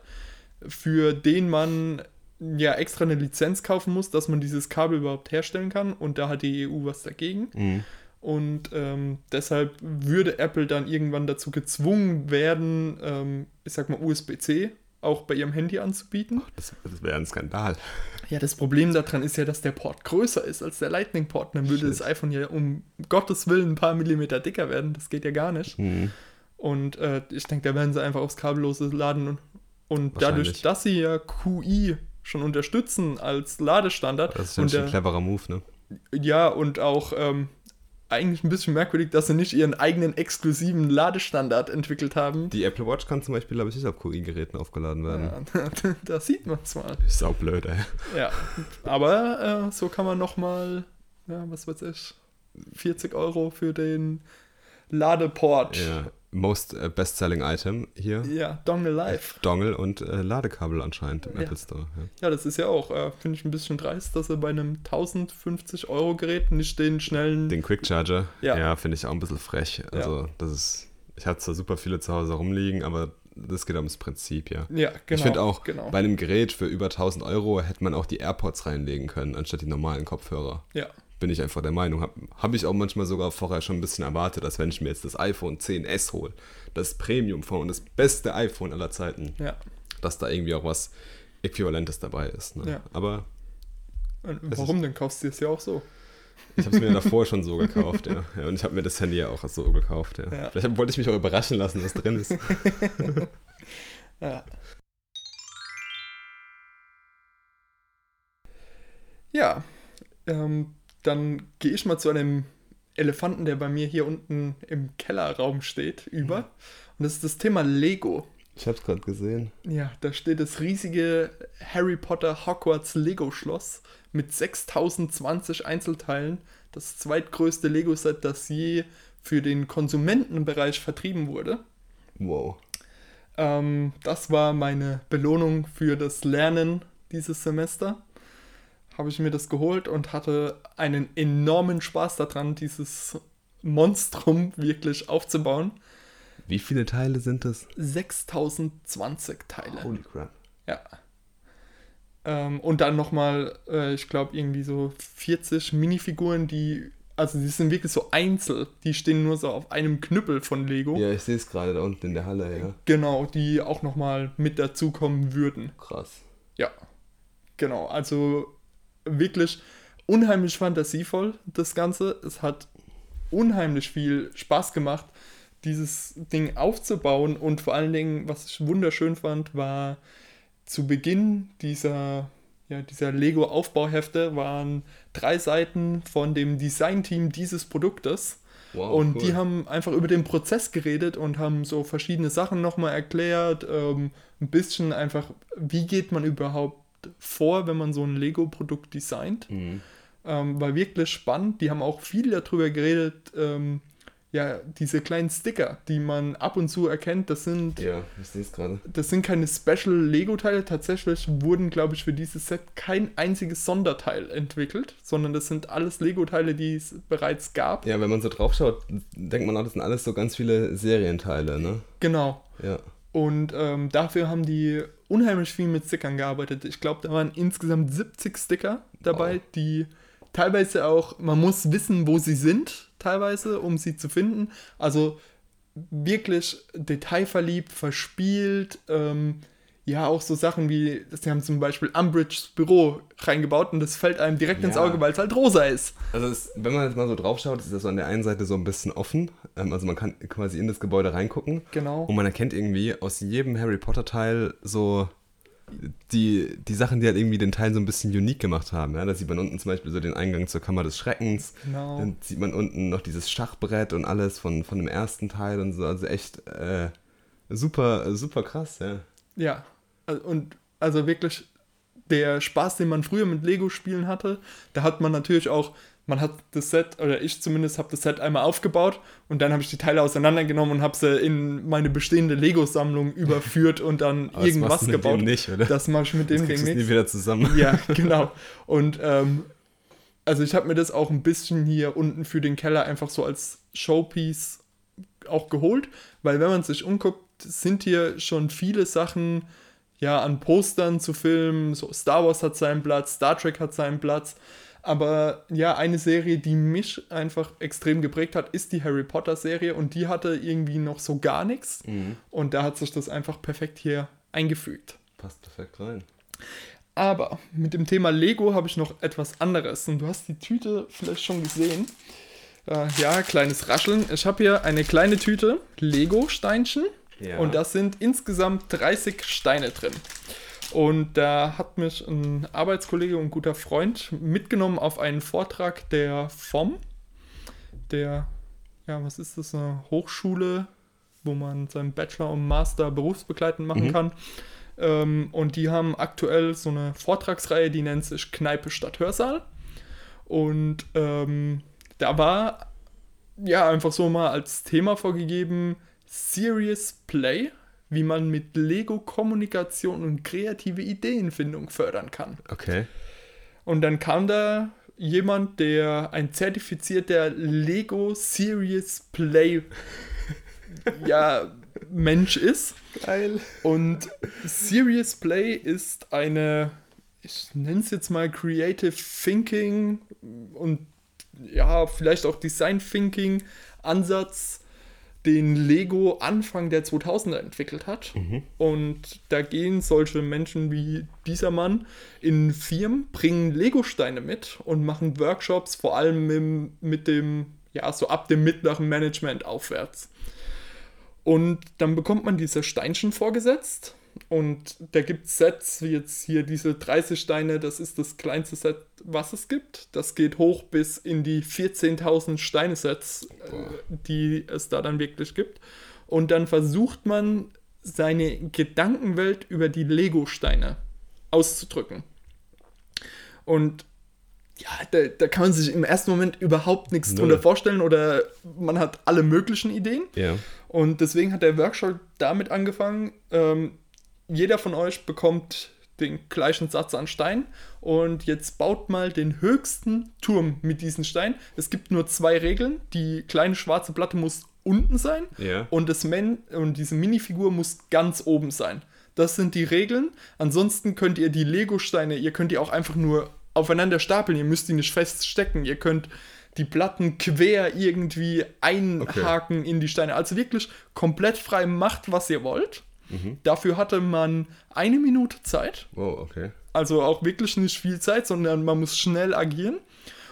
für den man ja extra eine Lizenz kaufen muss, dass man dieses Kabel überhaupt herstellen kann und da hat die EU was dagegen. Mhm. Und ähm, deshalb würde Apple dann irgendwann dazu gezwungen werden, ähm, ich sag mal USB-C auch bei ihrem Handy anzubieten. Ach, das, das wäre ein Skandal. Ja, das Problem daran ist ja, dass der Port größer ist als der Lightning-Port. Dann würde Shit. das iPhone ja um Gottes Willen ein paar Millimeter dicker werden. Das geht ja gar nicht. Mhm. Und äh, ich denke, da werden sie einfach aufs kabellose laden. Und, und dadurch, dass sie ja QI schon unterstützen als Ladestandard. Das ist ja ein cleverer Move, ne? Ja, und auch ähm, eigentlich ein bisschen merkwürdig, dass sie nicht ihren eigenen exklusiven Ladestandard entwickelt haben. Die Apple Watch kann zum Beispiel, glaube ich, nicht auf QI-Geräten aufgeladen werden. Ja, da sieht man es mal. Ist auch blöd, ey. Ja, aber äh, so kann man nochmal, ja, was weiß ich, 40 Euro für den Ladeport. Ja, most äh, best-selling Item hier. Ja, Dongle Live. Dongle und äh, Ladekabel anscheinend im Ja. Apple Store. Ja. Ja, das ist ja auch, äh, finde ich ein bisschen dreist, dass sie bei einem 1050 Euro Gerät nicht den schnellen. Den Quick Charger, Ja. ja, finde ich auch ein bisschen frech. Also, das ist, ich habe zwar super viele zu Hause rumliegen, aber das geht ums Prinzip, ja. ja, genau. ich finde auch, Genau. bei einem Gerät für über 1000 Euro hätte man auch die AirPods reinlegen können, anstatt die normalen Kopfhörer. Ja, Bin ich einfach der Meinung. Habe hab ich auch manchmal sogar vorher schon ein bisschen erwartet, dass wenn ich mir jetzt das iPhone 10s hole, das Premium-Phone, das beste iPhone aller Zeiten, ja. dass da irgendwie auch was Äquivalentes dabei ist. Ne? Ja. Aber Und warum denn kaufst du es ja auch so? Ich habe es mir davor schon so gekauft, ja. ja und ich habe mir das Handy ja auch so gekauft, ja. Ja. Vielleicht wollte ich mich auch überraschen lassen, was drin ist. Ja. Ja, ähm, dann gehe ich mal zu einem Elefanten, der bei mir hier unten im Kellerraum steht, über. Und das ist das Thema Lego. Ich habe es gerade gesehen. Ja, da steht das riesige Harry Potter Hogwarts Lego Schloss mit 6020 Einzelteilen. Das zweitgrößte Lego-Set, das je für den Konsumentenbereich vertrieben wurde. Wow. Ähm, das war meine Belohnung für das Lernen dieses Semester. Habe ich mir das geholt und hatte einen enormen Spaß daran, dieses Monstrum wirklich aufzubauen. Wie viele Teile sind das? 6020 Teile. Holy crap. Ja. Ähm, und dann nochmal, äh, ich glaube, irgendwie so 40 Minifiguren, die, also die sind wirklich so einzel. Die stehen nur so auf einem Knüppel von Lego. Ja, ich sehe es gerade da unten in der Halle, ja. Genau, die auch nochmal mit dazukommen würden. Krass. Ja, genau. Also wirklich unheimlich fantasievoll, das Ganze. Es hat unheimlich viel Spaß gemacht, dieses Ding aufzubauen. Und vor allen Dingen, was ich wunderschön fand, war zu Beginn dieser, ja, dieser Lego-Aufbauhefte waren drei Seiten von dem Designteam dieses Produktes. Wow, Und cool. die haben einfach über den Prozess geredet und haben so verschiedene Sachen nochmal erklärt. Ähm, ein bisschen einfach, wie geht man überhaupt vor, wenn man so ein Lego-Produkt designt. Mhm. Ähm, war wirklich spannend. Die haben auch viel darüber geredet. Ähm, ja, diese kleinen Sticker, die man ab und zu erkennt, das sind, Ja, ich sehe es gerade. das sind keine Special Lego-Teile. Tatsächlich wurden, glaube ich, für dieses Set kein einziges Sonderteil entwickelt, sondern das sind alles Lego-Teile, die es bereits gab. Ja, wenn man so drauf schaut, denkt man auch, das sind alles so ganz viele Serienteile, ne? Genau. Ja. Und ähm, dafür haben die unheimlich viel mit Stickern gearbeitet. Ich glaube, da waren insgesamt 70 Sticker dabei, Wow. die teilweise auch, man muss wissen, wo sie sind, teilweise, um sie zu finden. Also wirklich detailverliebt, verspielt. Ähm, ja, auch so Sachen wie, sie haben zum Beispiel Umbridge's Büro reingebaut und das fällt einem direkt ins Ja. Auge, weil es halt rosa ist. Also es, wenn man jetzt mal so drauf schaut, ist das so an der einen Seite so ein bisschen offen. Ähm, also man kann quasi in das Gebäude reingucken. Genau. Und man erkennt irgendwie aus jedem Harry Potter Teil so die, die Sachen, die halt irgendwie den Teil so ein bisschen unique gemacht haben. Ja? Da sieht man unten zum Beispiel so den Eingang zur Kammer des Schreckens. Genau. Dann sieht man unten noch dieses Schachbrett und alles von, von dem ersten Teil und so. Also echt äh, super, super krass, ja. Ja, und also wirklich der Spaß, den man früher mit Lego-Spielen hatte, da hat man natürlich auch, man hat das Set, oder ich zumindest habe das Set einmal aufgebaut und dann habe ich die Teile auseinandergenommen und habe sie in meine bestehende Lego-Sammlung überführt und dann Aber das irgendwas mit gebaut. nicht, oder? Das mache ich mit dem Ding nichts. nie wieder zusammen. Ja, genau. Und ähm, also ich habe mir das auch ein bisschen hier unten für den Keller einfach so als Showpiece auch geholt, weil wenn man sich umguckt, sind hier schon viele Sachen ja an Postern zu filmen, so Star Wars hat seinen Platz, Star Trek hat seinen Platz, aber ja, eine Serie, die mich einfach extrem geprägt hat, ist die Harry Potter Serie und die hatte irgendwie noch so gar nichts Mhm. und da hat sich das einfach perfekt hier eingefügt. Passt perfekt rein. Aber mit dem Thema Lego habe ich noch etwas anderes. Und du hast die Tüte vielleicht schon gesehen. Äh, ja, kleines Rascheln. Ich habe hier eine kleine Tüte Lego-Steinchen. Ja. Und da sind insgesamt 30 Steine drin. Und da hat mich ein Arbeitskollege und guter Freund mitgenommen auf einen Vortrag der FOM, der, ja, was ist das, eine Hochschule, wo man seinen Bachelor und Master berufsbegleitend machen Mhm. kann. Ähm, und die haben aktuell so eine Vortragsreihe, die nennt sich Kneipe statt Hörsaal. Und ähm, da war ja einfach so mal als Thema vorgegeben Serious Play, wie man mit Lego Kommunikation und kreative Ideenfindung fördern kann. Okay. Und dann kam da jemand, der ein zertifizierter Lego Serious Play ja, Mensch ist. Geil. Und Serious Play ist eine, ich nenne es jetzt mal Creative Thinking und ja, vielleicht auch Design Thinking Ansatz, den Lego Anfang der 2000er entwickelt hat. Und da gehen solche Menschen wie dieser Mann in Firmen, bringen Lego-Steine mit und machen Workshops, vor allem im, mit dem, ja, so ab dem mittleren Management aufwärts. Und dann bekommt man diese Steinchen vorgesetzt. Und da gibt es Sets, wie jetzt hier diese 30 Steine, das ist das kleinste Set, was es gibt. Das geht hoch bis in die 14.000 Steine-Sets, die es da dann wirklich gibt. Und dann versucht man, seine Gedankenwelt über die Lego-Steine auszudrücken. Und ja, da, da kann man sich im ersten Moment überhaupt nichts Null. drunter vorstellen oder man hat alle möglichen Ideen. Ja. Und deswegen hat der Workshop damit angefangen, ähm, jeder von euch bekommt den gleichen Satz an Stein und jetzt baut mal den höchsten Turm mit diesen Steinen. Es gibt nur zwei Regeln. Die kleine schwarze Platte muss unten sein Ja. und, das Man und diese Minifigur muss ganz oben sein. Das sind die Regeln. Ansonsten könnt ihr die Lego-Steine, ihr könnt die auch einfach nur aufeinander stapeln. Ihr müsst die nicht feststecken. Ihr könnt die Platten quer irgendwie einhaken in die Steine. Also wirklich komplett frei macht, was ihr wollt. Dafür hatte man eine Minute Zeit. Wow, okay. Also auch wirklich nicht viel Zeit, sondern man muss schnell agieren.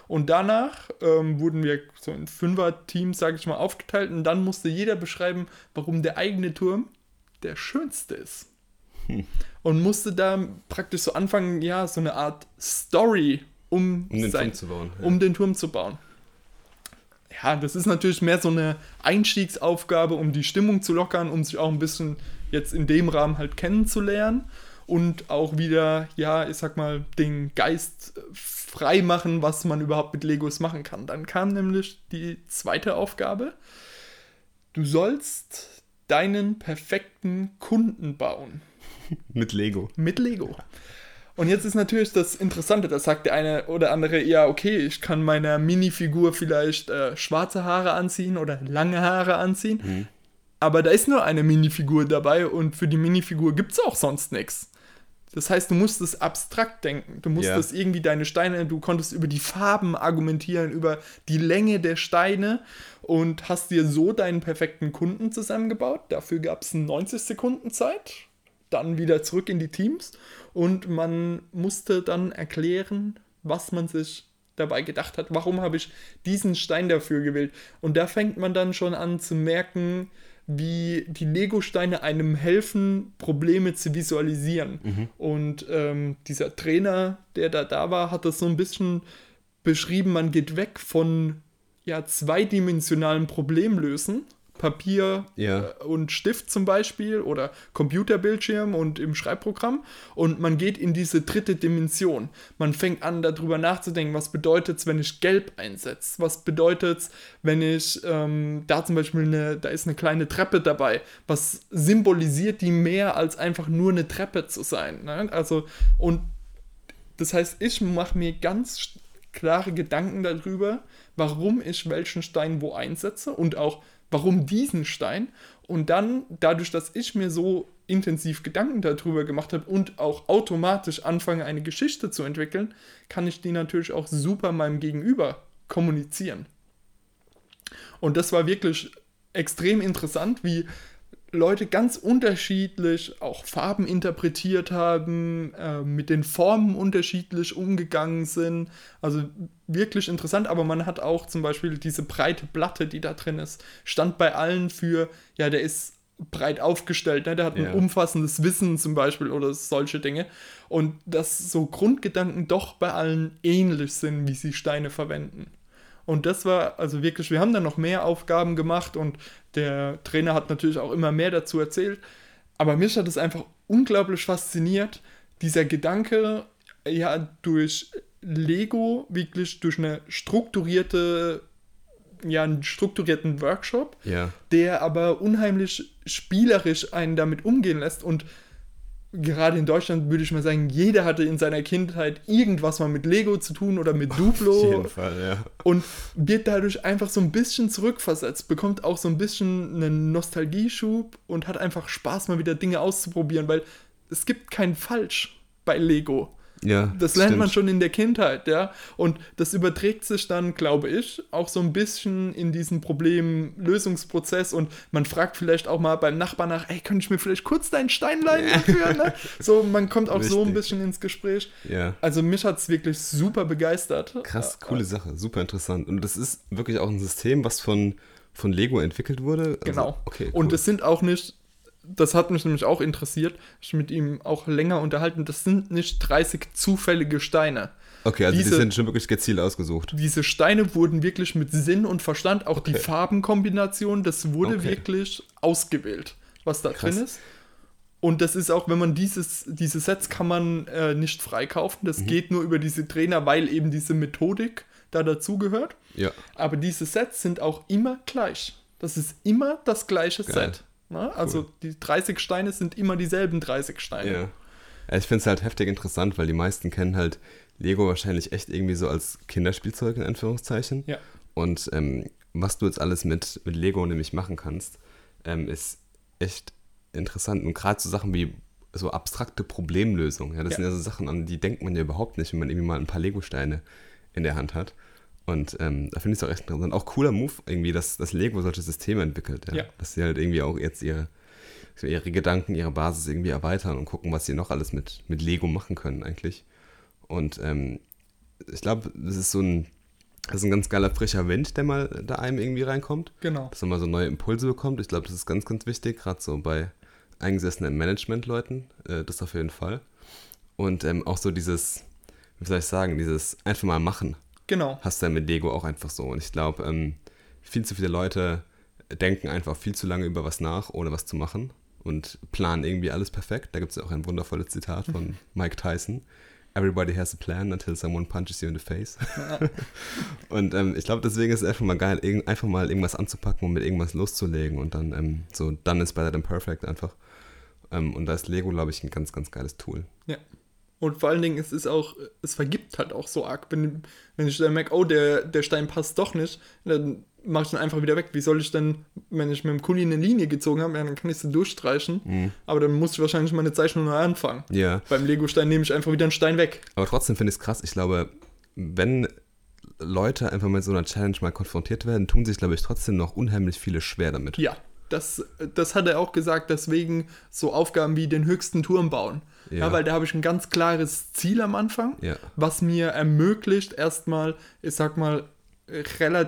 Und danach ähm, wurden wir so in Fünfer-Teams, sage ich mal, aufgeteilt. Und dann musste jeder beschreiben, warum der eigene Turm der schönste ist. Und musste da praktisch so anfangen, ja, so eine Art Story um, Um den sein, Turm zu bauen. Ja. um den Turm zu bauen. Ja, das ist natürlich mehr so eine Einstiegsaufgabe, um die Stimmung zu lockern, um sich auch ein bisschen jetzt in dem Rahmen halt kennenzulernen und auch wieder, ja, ich sag mal, den Geist frei machen, was man überhaupt mit Legos machen kann. Dann kam nämlich die zweite Aufgabe. Du sollst deinen perfekten Kunden bauen Mit Lego. mit Lego. Und jetzt ist natürlich das Interessante, da sagt der eine oder andere, ja, okay, ich kann meiner Minifigur vielleicht äh, schwarze Haare anziehen oder lange Haare anziehen. Aber da ist nur eine Minifigur dabei und für die Minifigur gibt es auch sonst nichts. Das heißt, du musst es abstrakt denken. Du musstest irgendwie deine Steine, du konntest über die Farben argumentieren, über die Länge der Steine und hast dir so deinen perfekten Kunden zusammengebaut. Dafür gab es 90 Sekunden Zeit, dann wieder zurück in die Teams und man musste dann erklären, was man sich dabei gedacht hat. Warum habe ich diesen Stein dafür gewählt? Und da fängt man dann schon an zu merken, wie die Lego-Steine einem helfen, Probleme zu visualisieren. Und ähm, dieser Trainer, der da da war, hat das so ein bisschen beschrieben, man geht weg von ja, zweidimensionalen Problemlösen, Papier Ja. äh, und Stift zum Beispiel oder Computerbildschirm und im Schreibprogramm und man geht in diese dritte Dimension. Man fängt an, darüber nachzudenken, was bedeutet es, wenn ich gelb einsetze? Was bedeutet es, wenn ich ähm, da zum Beispiel eine, da ist eine kleine Treppe dabei? Was symbolisiert die mehr als einfach nur eine Treppe zu sein? Ne? Also, und das heißt, ich mache mir ganz klare Gedanken darüber, warum ich welchen Stein wo einsetze und auch warum diesen Stein. Und dann, dadurch, dass ich mir so intensiv Gedanken darüber gemacht habe und auch automatisch anfange, eine Geschichte zu entwickeln, kann ich die natürlich auch super meinem Gegenüber kommunizieren. Und das war wirklich extrem interessant, wie Leute ganz unterschiedlich auch Farben interpretiert haben, äh, mit den Formen unterschiedlich umgegangen sind. Also wirklich interessant, aber man hat auch zum Beispiel diese breite Platte, die da drin ist, stand bei allen für, ja, der ist breit aufgestellt, ne? der hat Ja. ein umfassendes Wissen zum Beispiel oder solche Dinge. Und dass so Grundgedanken doch bei allen ähnlich sind, wie sie Steine verwenden. Und das war also wirklich, wir haben dann noch mehr Aufgaben gemacht und der Trainer hat natürlich auch immer mehr dazu erzählt. Aber mich hat es einfach unglaublich fasziniert, dieser Gedanke, ja, durch Lego wirklich durch eine strukturierte, ja, einen strukturierten Workshop, Ja. der aber unheimlich spielerisch einen damit umgehen lässt und gerade in Deutschland würde ich mal sagen, jeder hatte in seiner Kindheit irgendwas mal mit Lego zu tun oder mit Auf Duplo jeden Fall, ja. und wird dadurch einfach so ein bisschen zurückversetzt, bekommt auch so ein bisschen einen Nostalgieschub und hat einfach Spaß, mal wieder Dinge auszuprobieren, weil es gibt kein Falsch bei Lego. Ja, Das lernt man stimmt. schon in der Kindheit, ja. Und das überträgt sich dann, glaube ich, auch so ein bisschen in diesen Problemlösungsprozess und man fragt vielleicht auch mal beim Nachbarn nach, ey, könnte ich mir vielleicht kurz deinen Stein leihen dafür? Ne? So, man kommt auch so ein Richtig. bisschen ins Gespräch. Ja. Also mich hat es wirklich super begeistert. Krass, coole Sache, super interessant. Und das ist wirklich auch ein System, was von, von Lego entwickelt wurde. Also, Genau. Okay, cool. Und es sind auch nicht, das hat mich nämlich auch interessiert, ich mit ihm auch länger unterhalten, das sind nicht 30 zufällige Steine. okay, also diese- die sind schon wirklich gezielt ausgesucht. Diese Steine wurden wirklich mit Sinn und Verstand, auch die Okay. Farbenkombination, das wurde Okay. wirklich ausgewählt, was da Krass. drin ist. Und das ist auch, wenn man dieses, diese Sets kann man äh, nicht freikaufen. Mhm. Das geht nur über diese Trainer, weil eben diese Methodik da dazugehört. Ja. Aber diese Sets sind auch immer gleich. Das ist immer das gleiche Geil. Set. Ne? Also die 30 Steine sind immer dieselben 30 Steine. Ja. ja ich finde es halt heftig interessant, weil die meisten kennen halt Lego wahrscheinlich echt irgendwie so als Kinderspielzeug in Anführungszeichen. Ja. Und ähm, was du jetzt alles mit, mit Lego nämlich machen kannst, ähm, ist echt interessant. Und gerade so Sachen wie so abstrakte Problemlösungen. Ja, das Ja. sind ja so Sachen, an die denkt man ja überhaupt nicht, wenn man irgendwie mal ein paar Lego-Steine in der Hand hat. Und ähm, da finde ich es auch echt interessant. Auch cooler Move, irgendwie, dass, dass Lego solche Systeme entwickelt. Ja? Ja. Dass sie halt irgendwie auch jetzt ihre, ihre Gedanken, ihre Basis irgendwie erweitern und gucken, was sie noch alles mit, mit Lego machen können eigentlich. Und ähm, ich glaube, das ist so ein, das ist ein ganz geiler frischer Wind, der mal da einem irgendwie reinkommt, Genau. dass man mal so neue Impulse bekommt. Ich glaube, das ist ganz, ganz wichtig, gerade so bei eingesessenen Management-Leuten, äh, das auf jeden Fall. Und ähm, auch so dieses, wie soll ich sagen, dieses einfach mal machen, Genau. hast du ja mit Lego auch einfach so. Und ich glaube, ähm, viel zu viele Leute denken einfach viel zu lange über was nach, ohne was zu machen und planen irgendwie alles perfekt. Da gibt es ja auch ein wundervolles Zitat von Mike Tyson. Everybody has a plan until someone punches you in the face. und ähm, ich glaube, deswegen ist es einfach mal geil, einfach mal irgendwas anzupacken und mit irgendwas loszulegen und dann ähm, so, dann ist better than perfect einfach. Ähm, und da ist Lego, glaube ich, ein ganz, ganz geiles Tool. Ja. Und vor allen Dingen, es ist auch, es vergibt halt auch so arg. Wenn, wenn ich dann merke, oh, der, der Stein passt doch nicht, dann mache ich ihn einfach wieder weg. Wie soll ich denn, wenn ich mit dem Kuli eine Linie gezogen habe, ja, dann kann ich sie durchstreichen. Aber dann muss ich wahrscheinlich meine Zeichnung neu anfangen. Ja. Beim Lego-Stein nehme ich einfach wieder einen Stein weg. Aber trotzdem finde ich es krass. Ich glaube, wenn Leute einfach mit so einer Challenge mal konfrontiert werden, tun sich, glaube ich, trotzdem noch unheimlich viele schwer damit. Ja, das, das hat er auch gesagt, deswegen so Aufgaben wie den höchsten Turm bauen. Ja, Ja. weil da habe ich ein ganz klares Ziel am Anfang, Ja. was mir ermöglicht, erstmal, ich sag mal,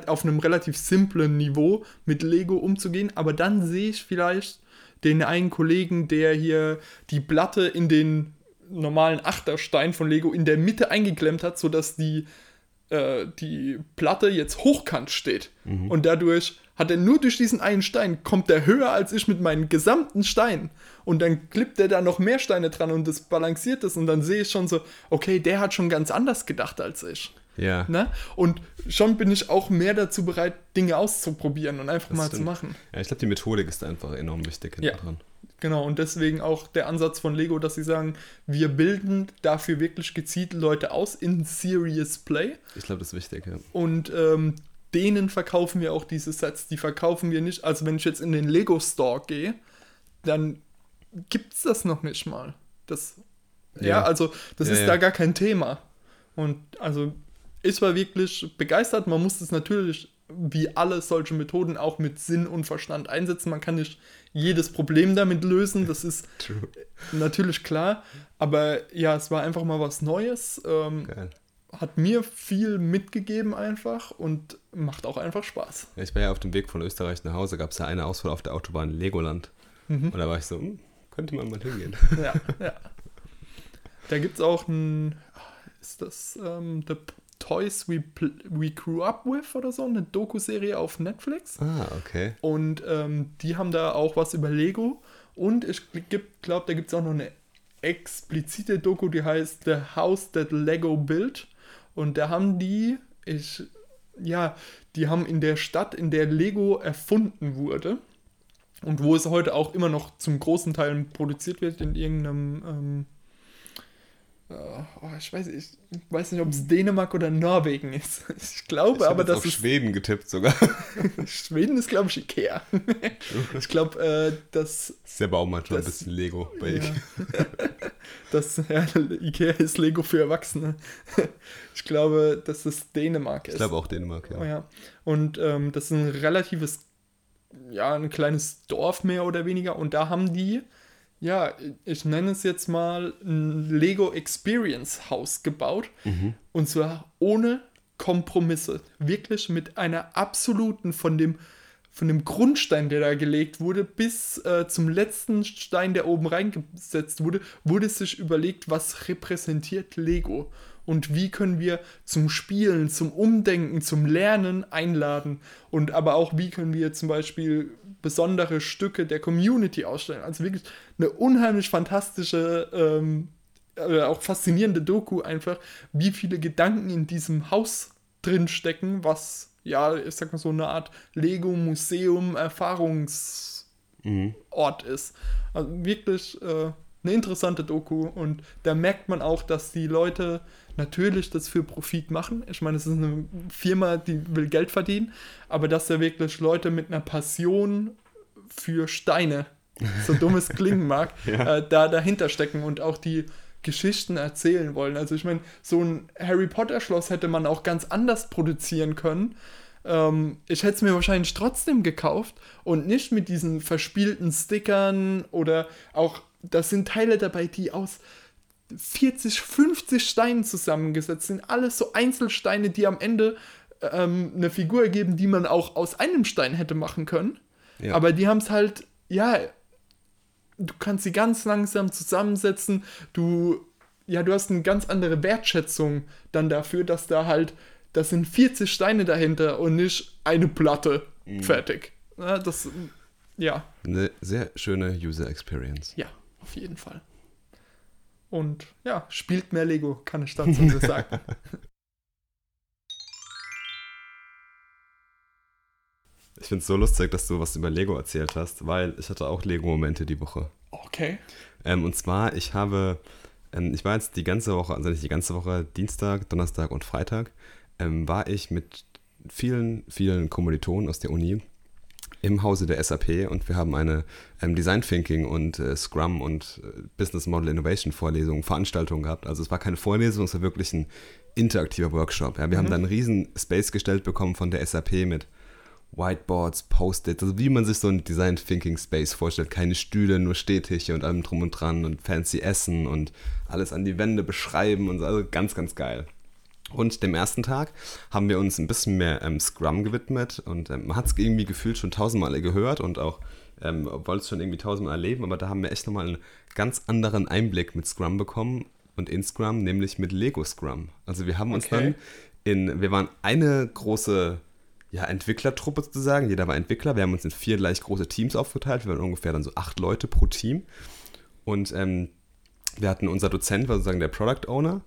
auf einem relativ simplen Niveau mit Lego umzugehen. Aber dann sehe ich vielleicht den einen Kollegen, der hier die Platte in den normalen Achterstein von Lego in der Mitte eingeklemmt hat, sodass die äh, die Platte jetzt hochkant steht. Und dadurch hat er nur durch diesen einen Stein, kommt er höher als ich mit meinen gesamten Steinen. Und dann klippt er da noch mehr Steine dran und das balanciert es. Und dann sehe ich schon so, okay, der hat schon ganz anders gedacht als ich. Ja. Ne? Und schon bin ich auch mehr dazu bereit, Dinge auszuprobieren und einfach Das mal stimmt. zu machen. ja ich glaube, die Methodik ist einfach enorm wichtig Ja. dran. Genau, und deswegen auch der Ansatz von Lego, dass sie sagen, wir bilden dafür wirklich gezielt Leute aus in Serious Play. Ich glaube, das ist wichtig, ja. Und ähm, denen verkaufen wir auch diese Sets. Die verkaufen wir nicht. Also wenn ich jetzt in den Lego Store gehe, dann gibt es das noch nicht mal. Das, ja. Ja. also das Ja, ist ja. da gar kein Thema. Und also ich war wirklich begeistert. Man muss es natürlich wie alle solche Methoden auch mit Sinn und Verstand einsetzen. Man kann nicht jedes Problem damit lösen. Das ist natürlich klar. Aber ja, es war einfach mal was Neues. Ähm. Hat mir viel mitgegeben einfach und macht auch einfach Spaß. Ich war ja auf dem Weg von Österreich nach Hause, gab es ja eine Ausfahrt auf der Autobahn Legoland. Mhm. Und da war ich so, hm, könnte man mal hingehen. Ja, ja. Da gibt es auch ein, ist das ähm, The Toys We, We Grew Up With oder so, eine Doku-Serie auf Netflix. Ah, okay. Und ähm, die haben da auch was über Lego. Und ich glaube, da gibt es auch noch eine explizite Doku, die heißt The House That Lego Built. Und da haben die, ich, ja, die haben in der Stadt, in der Lego erfunden wurde und wo es heute auch immer noch zum großen Teil produziert wird, in irgendeinem ähm, oh, ich, weiß, ich weiß nicht, ob es Dänemark oder Norwegen ist. Ich glaube ich aber, dass auf es. Schweden getippt sogar. Schweden ist, glaube ich, Ikea. ich glaube, äh, dass. Ist der Baum manchmal ein bisschen Lego bei ja. Ikea. das, ja, Ikea ist Lego für Erwachsene. ich glaube, dass es Dänemark ist. Ich glaube auch Dänemark, ja. Oh, ja. Und ähm, das ist ein relatives, ja, ein kleines Dorf mehr oder weniger. Und da haben die ja, ich nenne es jetzt mal ein Lego Experience Haus gebaut. Mhm. Und zwar ohne Kompromisse. Wirklich mit einer absoluten von dem, von dem Grundstein, der da gelegt wurde, bis äh, zum letzten Stein, der oben reingesetzt wurde, wurde sich überlegt, was repräsentiert Lego und wie können wir zum Spielen, zum Umdenken, zum Lernen einladen und aber auch wie können wir zum Beispiel besondere Stücke der Community ausstellen. Also wirklich eine unheimlich fantastische, ähm, äh, auch faszinierende Doku einfach, wie viele Gedanken in diesem Haus drin stecken, was ja, ich sag mal so eine Art Lego-Museum, Erfahrungsort mhm. ist. Also wirklich äh, eine interessante Doku und da merkt man auch, dass die Leute natürlich das für Profit machen. Ich meine, es ist eine Firma, die will Geld verdienen, aber dass da wirklich Leute mit einer Passion für Steine, so dumm es klingen mag, ja. äh, da dahinter stecken und auch die Geschichten erzählen wollen. Also ich meine, so ein Harry Potter Schloss hätte man auch ganz anders produzieren können. Ähm, ich hätte es mir wahrscheinlich trotzdem gekauft und nicht mit diesen verspielten Stickern oder auch, das sind Teile dabei, die aus 40, 50 Steinen zusammengesetzt sind. Alles so Einzelsteine, die am Ende ähm, eine Figur ergeben, die man auch aus einem Stein hätte machen können. Ja. Aber die haben es halt, ja, du kannst sie ganz langsam zusammensetzen. Du, ja, du hast eine ganz andere Wertschätzung dann dafür, dass da halt, das sind 40 Steine dahinter und nicht eine Platte mhm. fertig. Ja, das, ja. Eine sehr schöne User Experience. Ja, auf jeden Fall. Und ja, spielt mehr Lego, kann ich dazu nur sagen. Ich finde es so lustig, dass du was über Lego erzählt hast, weil ich hatte auch Lego-Momente die Woche. Okay. Ähm, und zwar, ich habe, ähm, ich war jetzt die ganze Woche, also nicht die ganze Woche, Dienstag, Donnerstag und Freitag, ähm, war ich mit vielen, vielen Kommilitonen aus der Uni im Hause der SAP und wir haben eine ähm, Design Thinking und äh, Scrum und äh, Business Model Innovation Vorlesung, Veranstaltung gehabt. Also es war keine Vorlesung, es war wirklich ein interaktiver Workshop. Ja. Wir mhm. haben da einen riesen Space gestellt bekommen von der SAP mit Whiteboards, Post-its, also wie man sich so ein Design Thinking Space vorstellt. Keine Stühle, nur Stehtische und allem drum und dran und fancy Essen und alles an die Wände beschreiben und so. Also ganz, ganz geil. Und dem ersten Tag haben wir uns ein bisschen mehr ähm, Scrum gewidmet und ähm, man hat es irgendwie gefühlt schon tausendmal gehört und auch ähm, wollte es schon irgendwie tausendmal erleben, aber da haben wir echt nochmal einen ganz anderen Einblick mit Scrum bekommen und in Scrum, nämlich mit Lego Scrum. Also wir haben uns okay. dann in, wir waren eine große ja, Entwicklertruppe sozusagen, jeder war Entwickler, wir haben uns in vier gleich große Teams aufgeteilt, wir waren ungefähr dann so acht Leute pro Team. Und ähm, wir hatten unser Dozent, war sozusagen der Product Owner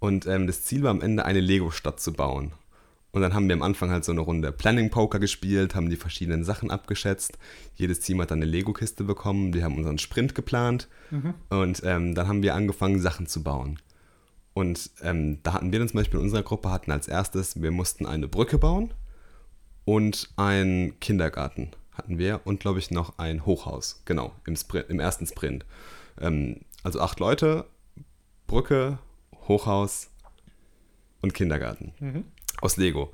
und ähm, das Ziel war am Ende eine Lego-Stadt zu bauen. Und dann haben wir am Anfang halt so eine Runde Planning-Poker gespielt, haben die verschiedenen Sachen abgeschätzt. Jedes Team hat dann eine Lego-Kiste bekommen. Wir haben unseren Sprint geplant. Mhm. Und ähm, dann haben wir angefangen, Sachen zu bauen. Und ähm, da hatten wir dann zum Beispiel in unserer Gruppe hatten als erstes, wir mussten eine Brücke bauen und einen Kindergarten hatten wir und glaube ich noch ein Hochhaus. Genau, im, Sprint, im ersten Sprint. Ähm, also acht Leute, Brücke, Hochhaus und Kindergarten mhm. aus Lego.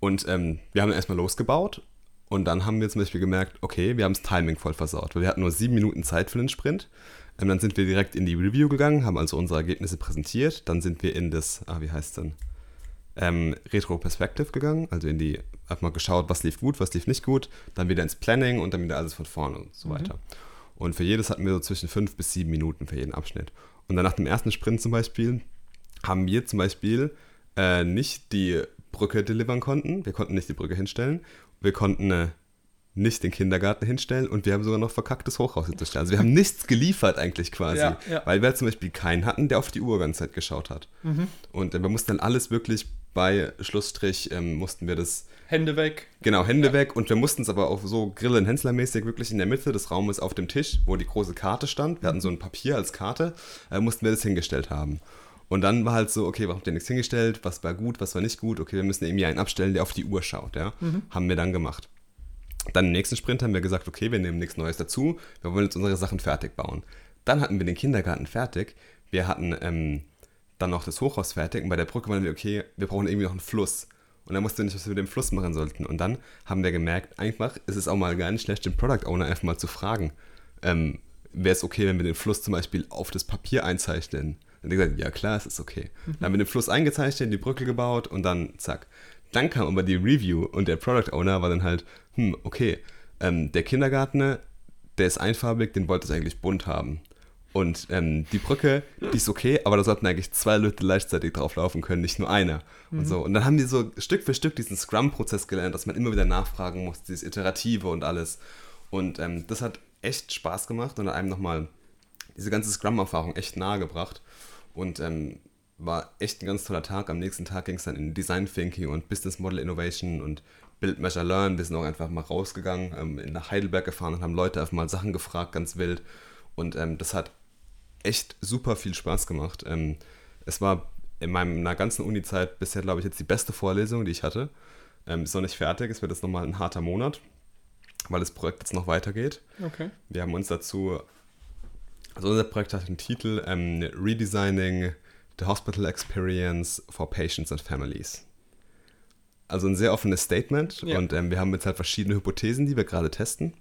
Und ähm, wir haben erstmal losgebaut und dann haben wir zum Beispiel gemerkt, okay, wir haben das Timing voll versaut, weil wir hatten nur sieben Minuten Zeit für den Sprint. Ähm, dann sind wir direkt in die Review gegangen, haben also unsere Ergebnisse präsentiert. Dann sind wir in das, ah, wie heißt es denn? Ähm, Retro Perspective gegangen, also in die, hat mal geschaut, was lief gut, was lief nicht gut, dann wieder ins Planning und dann wieder alles von vorne und so mhm. weiter. Und für jedes hatten wir so zwischen fünf bis sieben Minuten für jeden Abschnitt. Und dann nach dem ersten Sprint zum Beispiel haben wir zum Beispiel äh, nicht die Brücke delivern konnten. Wir konnten nicht die Brücke hinstellen. Wir konnten äh, nicht den Kindergarten hinstellen und wir haben sogar noch verkacktes Hochhaus hinzustellen. Also wir haben nichts geliefert eigentlich quasi, Ja, ja. weil wir zum Beispiel keinen hatten, der auf die Uhr ganze Zeit geschaut hat. Mhm. Und äh, wir mussten dann alles wirklich bei Schlussstrich, ähm, mussten wir das, Hände weg. genau, Hände Ja. weg und wir mussten es aber auch so Grillen Hensler-mäßig wirklich in der Mitte des Raumes auf dem Tisch, wo die große Karte stand, wir hatten so ein Papier als Karte, äh, mussten wir das hingestellt haben. Und dann war halt so, okay, warum habt ihr nichts hingestellt? Was war gut, was war nicht gut? Okay, wir müssen irgendwie einen abstellen, der auf die Uhr schaut, ja. Haben wir dann gemacht. Dann im nächsten Sprint haben wir gesagt, okay, wir nehmen nichts Neues dazu, wir wollen jetzt unsere Sachen fertig bauen. Dann hatten wir den Kindergarten fertig, wir hatten ähm, dann noch das Hochhaus fertig und bei der Brücke waren wir, okay, wir brauchen irgendwie noch einen Fluss. Und dann wussten wir nicht, was wir mit dem Fluss machen sollten. Und dann haben wir gemerkt, einfach ist es auch mal gar nicht schlecht, den Product Owner einfach mal zu fragen, ähm, wäre es okay, wenn wir den Fluss zum Beispiel auf das Papier einzeichnen? Und er hat gesagt, ja klar, es ist okay. Dann haben wir den Fluss eingezeichnet, die Brücke gebaut und dann zack. Dann kam aber die Review und der Product Owner war dann halt, hm, okay, ähm, der Kindergärtner, der ist einfarbig, den wollte ich eigentlich bunt haben. Und ähm, die Brücke, die ist okay, aber da sollten eigentlich zwei Leute gleichzeitig drauf laufen können, nicht nur einer. Und so. Und dann haben wir so Stück für Stück diesen Scrum-Prozess gelernt, dass man immer wieder nachfragen muss, dieses Iterative und alles. Und ähm, das hat echt Spaß gemacht und hat einem nochmal diese ganze Scrum-Erfahrung echt nahe gebracht. Und ähm, war echt ein ganz toller Tag. Am nächsten Tag ging es dann in Design Thinking und Business Model Innovation und Build, Measure, Learn. Wir sind auch einfach mal rausgegangen, ähm, nach Heidelberg gefahren und haben Leute einfach mal Sachen gefragt, ganz wild. Und ähm, das hat echt super viel Spaß gemacht. Ähm, es war in meiner ganzen Uni-Zeit bisher, glaube ich, jetzt die beste Vorlesung, die ich hatte. Ähm, ist noch nicht fertig, es wird jetzt nochmal ein harter Monat, weil das Projekt jetzt noch weitergeht. Okay. Wir haben uns dazu, also unser Projekt hat den Titel ähm, Redesigning the Hospital Experience for Patients and Families. Also ein sehr offenes Statement Ja. und ähm, wir haben jetzt halt verschiedene Hypothesen, die wir gerade testen.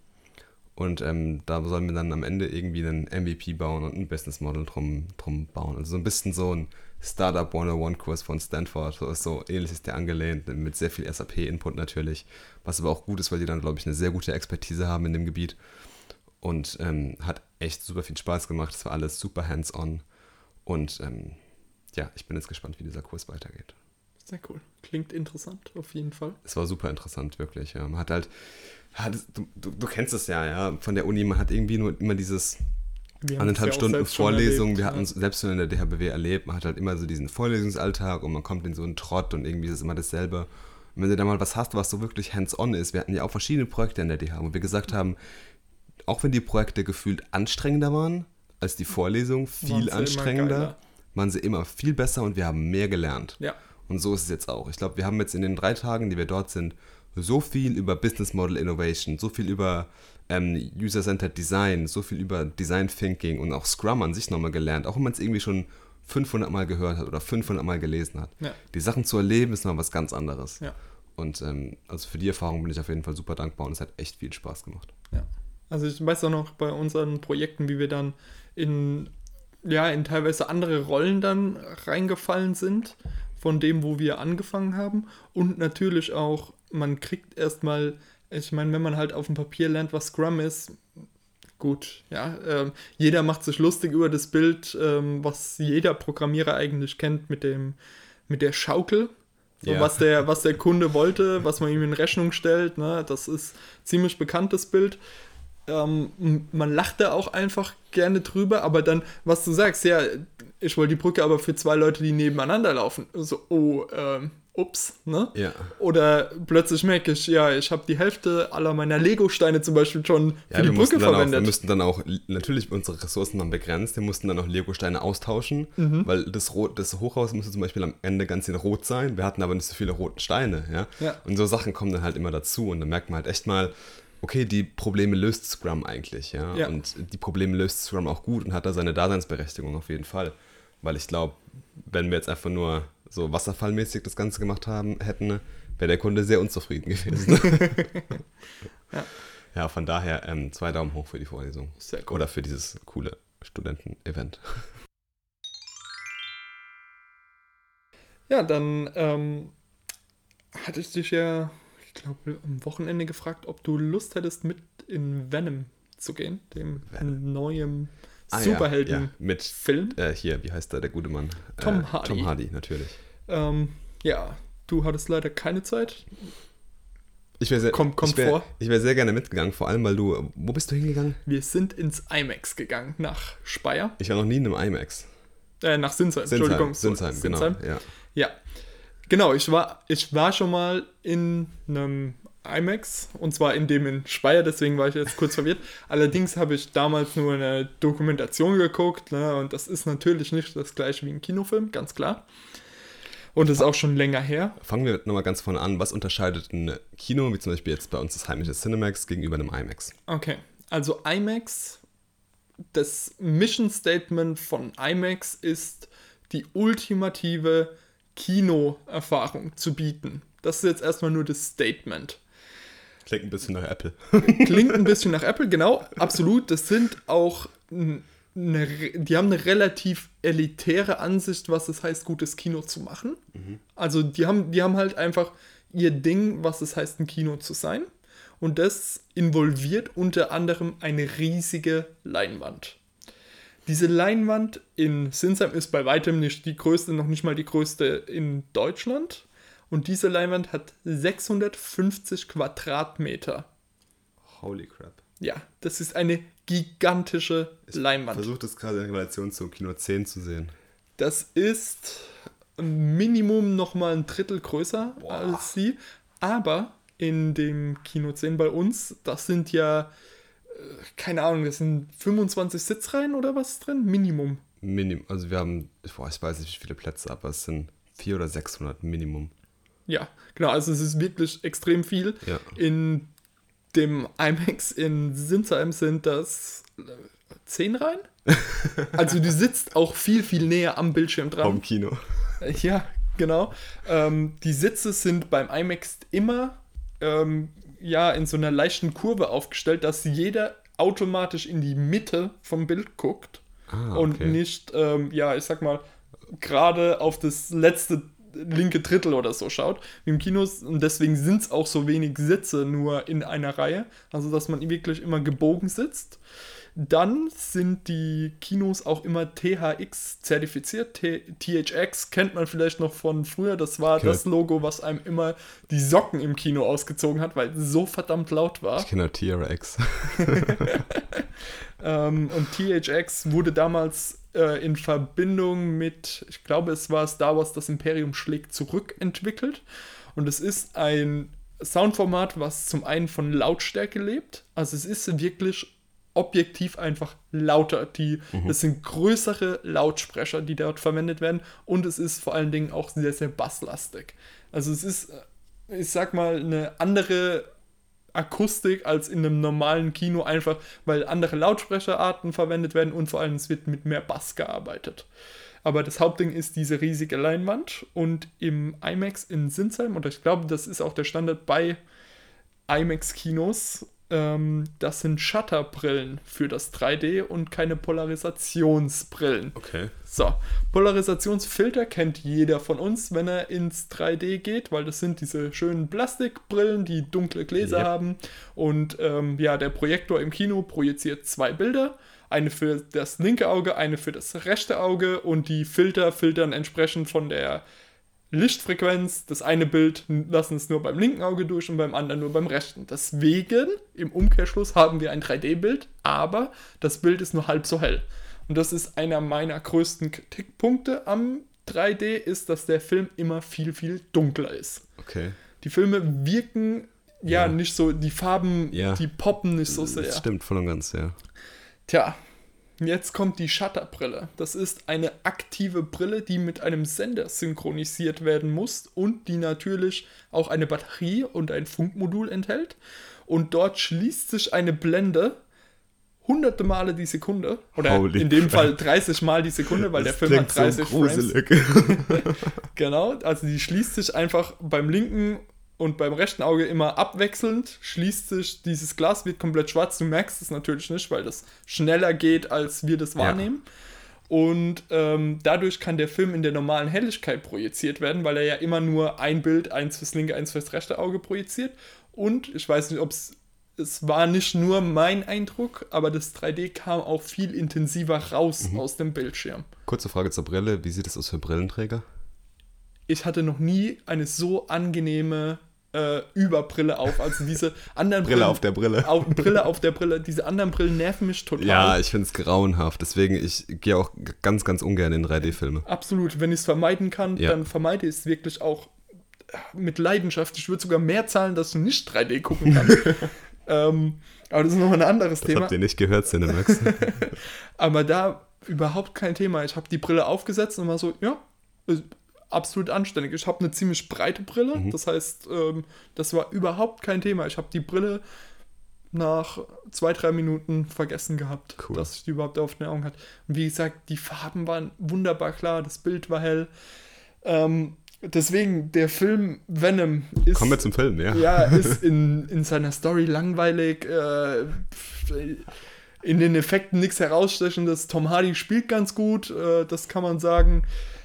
Und ähm, da sollen wir dann am Ende irgendwie einen MVP bauen und ein Business Model drum, drum bauen. Also so ein bisschen so ein Startup 101-Kurs von Stanford. So so ähnlich ist der angelehnt, mit sehr viel SAP-Input natürlich. Was aber auch gut ist, weil die dann, glaube ich, eine sehr gute Expertise haben in dem Gebiet. Und ähm, hat echt super viel Spaß gemacht. Es war alles super hands-on. Und ähm, ja, ich bin jetzt gespannt, wie dieser Kurs weitergeht. Sehr cool. Klingt interessant, auf jeden Fall. Es war super interessant, wirklich. Ja. Man hat halt, hat, du, du, du kennst es ja, ja, von der Uni, man hat irgendwie nur immer dieses anderthalb ja Stunden Vorlesung. erlebt, wir hatten ja. es selbst schon in der DHBW erlebt. Man hat halt immer so diesen Vorlesungsalltag und man kommt in so einen Trott und irgendwie ist es immer dasselbe. Und wenn du da mal was hast, was so wirklich hands-on ist, wir hatten ja auch verschiedene Projekte in der DH, wo wir gesagt haben, auch wenn die Projekte gefühlt anstrengender waren als die Vorlesung, viel immer anstrengender, waren sie immer viel besser und wir haben mehr gelernt. Ja. Und so ist es jetzt auch. Ich glaube, wir haben jetzt in den drei Tagen, die wir dort sind, so viel über Business Model Innovation, so viel über ähm, User-Centered Design, so viel über Design Thinking und auch Scrum an sich nochmal gelernt, auch wenn man es irgendwie schon 500 Mal gehört hat oder 500 Mal gelesen hat. Ja. Die Sachen zu erleben ist noch was ganz anderes. Ja. Und ähm, also für die Erfahrung bin ich auf jeden Fall super dankbar und es hat echt viel Spaß gemacht. Ja. Also ich weiß auch noch bei unseren Projekten, wie wir dann in, ja, in teilweise andere Rollen dann reingefallen sind, von dem, wo wir angefangen haben. Und natürlich auch, man kriegt erstmal, ich meine, wenn man halt auf dem Papier lernt, was Scrum ist, gut, ja, ähm, jeder macht sich lustig über das Bild, ähm, was jeder Programmierer eigentlich kennt mit dem, mit der Schaukel. So, Ja. was, der, was der Kunde wollte, was man ihm in Rechnung stellt, ne, das ist ziemlich bekanntes Bild. Ähm, man lacht da auch einfach gerne drüber, aber dann, was du sagst, ja, ich wollte die Brücke aber für zwei Leute, die nebeneinander laufen. So, oh, ähm, ups, ne? Ja. Oder plötzlich merke ich, ja, ich habe die Hälfte aller meiner Lego-Steine zum Beispiel schon für Ja, die wir, mussten Brücke dann auch, wir verwendet. müssten dann auch, natürlich unsere Ressourcen waren begrenzt, wir mussten dann auch Lego-Steine austauschen, Mhm. weil das, Rot, das Hochhaus musste zum Beispiel am Ende ganz in Rot sein, wir hatten aber nicht so viele roten Steine, ja? Ja. Und so Sachen kommen dann halt immer dazu und dann merkt man halt echt mal, okay, die Probleme löst Scrum eigentlich, ja? Ja. Und die Probleme löst Scrum auch gut und hat da seine Daseinsberechtigung auf jeden Fall. Weil ich glaube, wenn wir jetzt einfach nur so wasserfallmäßig das Ganze gemacht haben, hätten, wäre der Kunde sehr unzufrieden gewesen. Ja. Ja, von daher ähm, zwei Daumen hoch für die Vorlesung. Sehr cool. Oder für dieses coole Studenten-Event. Ja, dann ähm, hatte ich dich ja, ich glaube, am Wochenende gefragt, ob du Lust hättest, mit in Venom zu gehen, dem Venom. neuen Ah, ja, Superhelden. Ja, mit Film. äh, hier, wie heißt der, der gute Mann? Tom äh, Hardy. Tom Hardy, natürlich. Ähm, ja, du hattest leider keine Zeit. Ich wäre sehr, Kommt- kommt ich wär, vor. Ich wäre sehr gerne mitgegangen, vor allem weil du. Wo bist du hingegangen? Wir sind ins IMAX gegangen, nach Speyer. Ich war noch nie in einem IMAX. Äh, nach Sinsheim, Entschuldigung. Sinsheim, genau. Ja. Ja, genau. Ich war, ich war schon mal in einem IMAX und zwar in dem in Speyer, deswegen war ich jetzt kurz verwirrt. Allerdings habe ich damals nur eine Dokumentation geguckt ne, und das ist natürlich nicht das gleiche wie ein Kinofilm, ganz klar. Und das ist auch schon länger her. Fangen wir nochmal ganz vorne an. Was unterscheidet ein Kino, wie zum Beispiel jetzt bei uns das heimische Cinemax, gegenüber einem IMAX? Okay, also IMAX, das Mission Statement von IMAX ist, die ultimative Kinoerfahrung zu bieten. Das ist jetzt erstmal nur das Statement. Klingt ein bisschen nach Apple. Klingt ein bisschen nach Apple, genau, absolut. Das sind auch eine, die haben eine relativ elitäre Ansicht, was es heißt, gutes Kino zu machen. Also die haben, die haben halt einfach ihr Ding, was es heißt, ein Kino zu sein. Und das involviert unter anderem eine riesige Leinwand. Diese Leinwand in Sinsheim ist bei weitem nicht die größte, noch nicht mal die größte in Deutschland. Und diese Leinwand hat 650 Quadratmeter. Holy crap. Ja, das ist eine gigantische Leinwand. Versucht es gerade in Relation zum Kino 10 zu sehen. Das ist ein Minimum noch mal ein Drittel größer Boah. als sie. Aber in dem Kino 10 bei uns, das sind ja, keine Ahnung, das sind 25 Sitzreihen oder was drin? Minimum. Minimum. Also wir haben, boah, ich weiß nicht, wie viele Plätze, aber es sind 400 oder 600 Minimum. Ja, genau, also es ist wirklich extrem viel. Ja. In dem IMAX in Sinsheim sind das äh, 10 Reihen. Also du sitzt auch viel, viel näher am Bildschirm dran. Home Kino. Ja, genau. Ähm, die Sitze sind beim IMAX immer ähm, ja, in so einer leichten Kurve aufgestellt, dass jeder automatisch in die Mitte vom Bild guckt Ah, und okay. nicht, ähm, ja, ich sag mal, gerade auf das letzte linke Drittel oder so schaut, wie im Kino. Und deswegen sind es auch so wenig Sitze nur in einer Reihe. Also, dass man wirklich immer gebogen sitzt. Dann sind die Kinos auch immer THX zertifiziert. T THX kennt man vielleicht noch von früher. Das war Okay. das Logo, was einem immer die Socken im Kino ausgezogen hat, weil es so verdammt laut war. Ich kenne TRX. Ähm, und THX wurde damals äh, in Verbindung mit, ich glaube, es war Star Wars Das Imperium schlägt zurück entwickelt. Und es ist ein Soundformat, was zum einen von Lautstärke lebt. Also es ist wirklich objektiv einfach lauter. Die, Das sind größere Lautsprecher, die dort verwendet werden. Und es ist vor allen Dingen auch sehr, sehr basslastig. Also es ist, äh, ich sag mal, eine andere Akustik als in einem normalen Kino, einfach weil andere Lautsprecherarten verwendet werden und vor allem es wird mit mehr Bass gearbeitet. Aber das Hauptding ist diese riesige Leinwand und im IMAX in Sinsheim, und ich glaube, das ist auch der Standard bei IMAX-Kinos, ähm, das sind Shutterbrillen für das 3D und keine Polarisationsbrillen. Okay. So, Polarisationsfilter kennt jeder von uns, wenn er ins 3D geht, weil das sind diese schönen Plastikbrillen, die dunkle Gläser Yep. haben. Und ähm, ja, der Projektor im Kino projiziert zwei Bilder. Eine für das linke Auge, eine für das rechte Auge und die Filter filtern entsprechend von der Lichtfrequenz. Das eine Bild lassen es nur beim linken Auge durch und beim anderen nur beim rechten. Deswegen, im Umkehrschluss, haben wir ein 3D-Bild, aber das Bild ist nur halb so hell. Und das ist einer meiner größten Kritikpunkte am 3D, ist, dass der Film immer viel, viel dunkler ist. Okay. Die Filme wirken ja, Ja. nicht so, die Farben, Ja. die poppen nicht so sehr. Das stimmt voll und ganz, ja. Tja, jetzt kommt die Shutterbrille. Das ist eine aktive Brille, die mit einem Sender synchronisiert werden muss und die natürlich auch eine Batterie und ein Funkmodul enthält. Und dort schließt sich eine Blende hunderte Male die Sekunde. Oder Holy in dem crap. Fall 30 Mal die Sekunde, weil Das der Film hat klingt 30 so Frames. Genau, also die schließt sich einfach beim linken und beim rechten Auge immer abwechselnd, schließt sich, dieses Glas wird komplett schwarz, du merkst es natürlich nicht, weil das schneller geht, als wir das wahrnehmen. Und ähm, dadurch kann der Film in der normalen Helligkeit projiziert werden, weil er ja immer nur ein Bild, eins fürs linke, eins fürs rechte Auge projiziert. Und ich weiß nicht, ob es, es war nicht nur mein Eindruck, aber das 3D kam auch viel intensiver raus aus dem Bildschirm. Kurze Frage zur Brille. Wie sieht es aus für Brillenträger? ich hatte noch nie eine so angenehme äh, Überbrille auf. Also diese anderen Brille Brillen, auf der Brille. Au, Brille auf der Brille. Diese anderen Brillen nerven mich total. Ja, ich finde es grauenhaft. Deswegen, ich gehe auch ganz, ganz ungern in 3D-Filme. Absolut. Wenn ich es vermeiden kann, Ja. dann vermeide ich es wirklich auch mit Leidenschaft. Ich würde sogar mehr zahlen, dass ich nicht 3D gucken kann. ähm, aber das ist nochmal ein anderes Das Thema. habt ihr nicht gehört, Cinemax. Aber da überhaupt kein Thema. Ich habe die Brille aufgesetzt und war so, ja, absolut anständig. Ich habe eine ziemlich breite Brille. Mhm. Das heißt, ähm, das war überhaupt kein Thema. Ich habe die Brille nach zwei, drei Minuten vergessen gehabt, Cool. dass ich die überhaupt auf den Augen hatte. Und wie gesagt, die Farben waren wunderbar klar, das Bild war hell. Ähm, deswegen, der Film Venom ist. Kommen wir zum Film, ja. Ja, ist in, in seiner Story langweilig, äh, in den Effekten nichts herausstechendes. Tom Hardy spielt ganz gut, äh, das kann man sagen.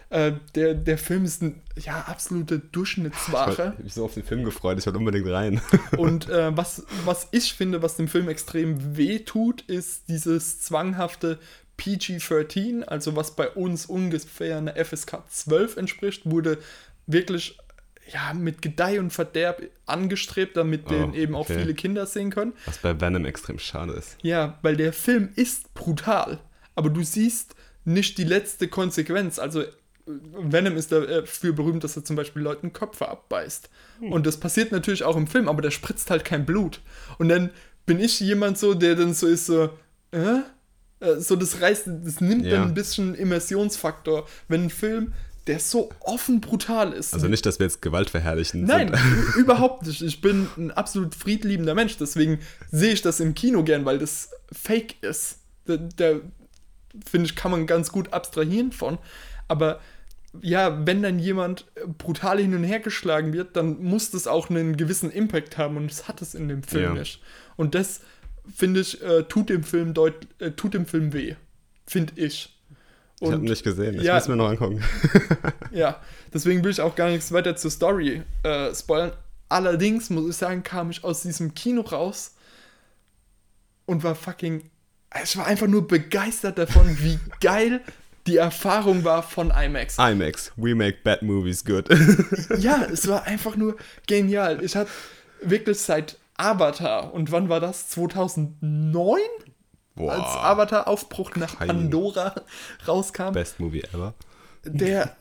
Äh, der, der Film ist ein ja, absolute Ich Durchschnittsware. habe mich so auf den Film gefreut, ich wollte unbedingt rein. Und äh, was, was ich finde, was dem Film extrem weh tut, ist dieses zwanghafte PG-13, also was bei uns ungefähr eine FSK 12 entspricht, wurde wirklich ja, mit Gedeih und Verderb angestrebt, damit den Oh, eben auch okay. viele Kinder sehen können. Was bei Venom extrem schade ist. Ja, weil der Film ist brutal, aber du siehst nicht die letzte Konsequenz. Also Venom ist dafür berühmt, dass er zum Beispiel Leuten Köpfe abbeißt. Und das passiert natürlich auch im Film, aber da spritzt halt kein Blut. Und dann bin ich jemand so, der dann so ist so, äh? Äh, So, das reißt, das nimmt Ja. dann ein bisschen Immersionsfaktor, wenn ein Film, der so offen brutal ist. Also nicht, dass wir jetzt Gewalt verherrlichen. Nein, überhaupt nicht. Ich bin ein absolut friedliebender Mensch, deswegen sehe ich das im Kino gern, weil das fake ist. Da, da finde ich, kann man ganz gut abstrahieren von. Aber ja, wenn dann jemand brutal hin und her geschlagen wird, dann muss das auch einen gewissen Impact haben und das hat es in dem Film Ja. nicht. Und das, finde ich, äh, tut dem Film deut äh, tut dem Film weh. Finde ich. Ich habe Und- nicht gesehen. Ich Ja. muss mir noch angucken. ja, deswegen will ich auch gar nichts weiter zur Story äh, spoilern. Allerdings muss ich sagen, kam ich aus diesem Kino raus und war fucking. Ich war einfach nur begeistert davon, wie geil die Erfahrung war von IMAX. IMAX, we make bad movies good. Ja, es war einfach nur genial. Ich hatte wirklich seit Avatar, und wann war das? 2009? Als Avatar Aufbruch nach Pandora rauskam. Best Movie ever. der,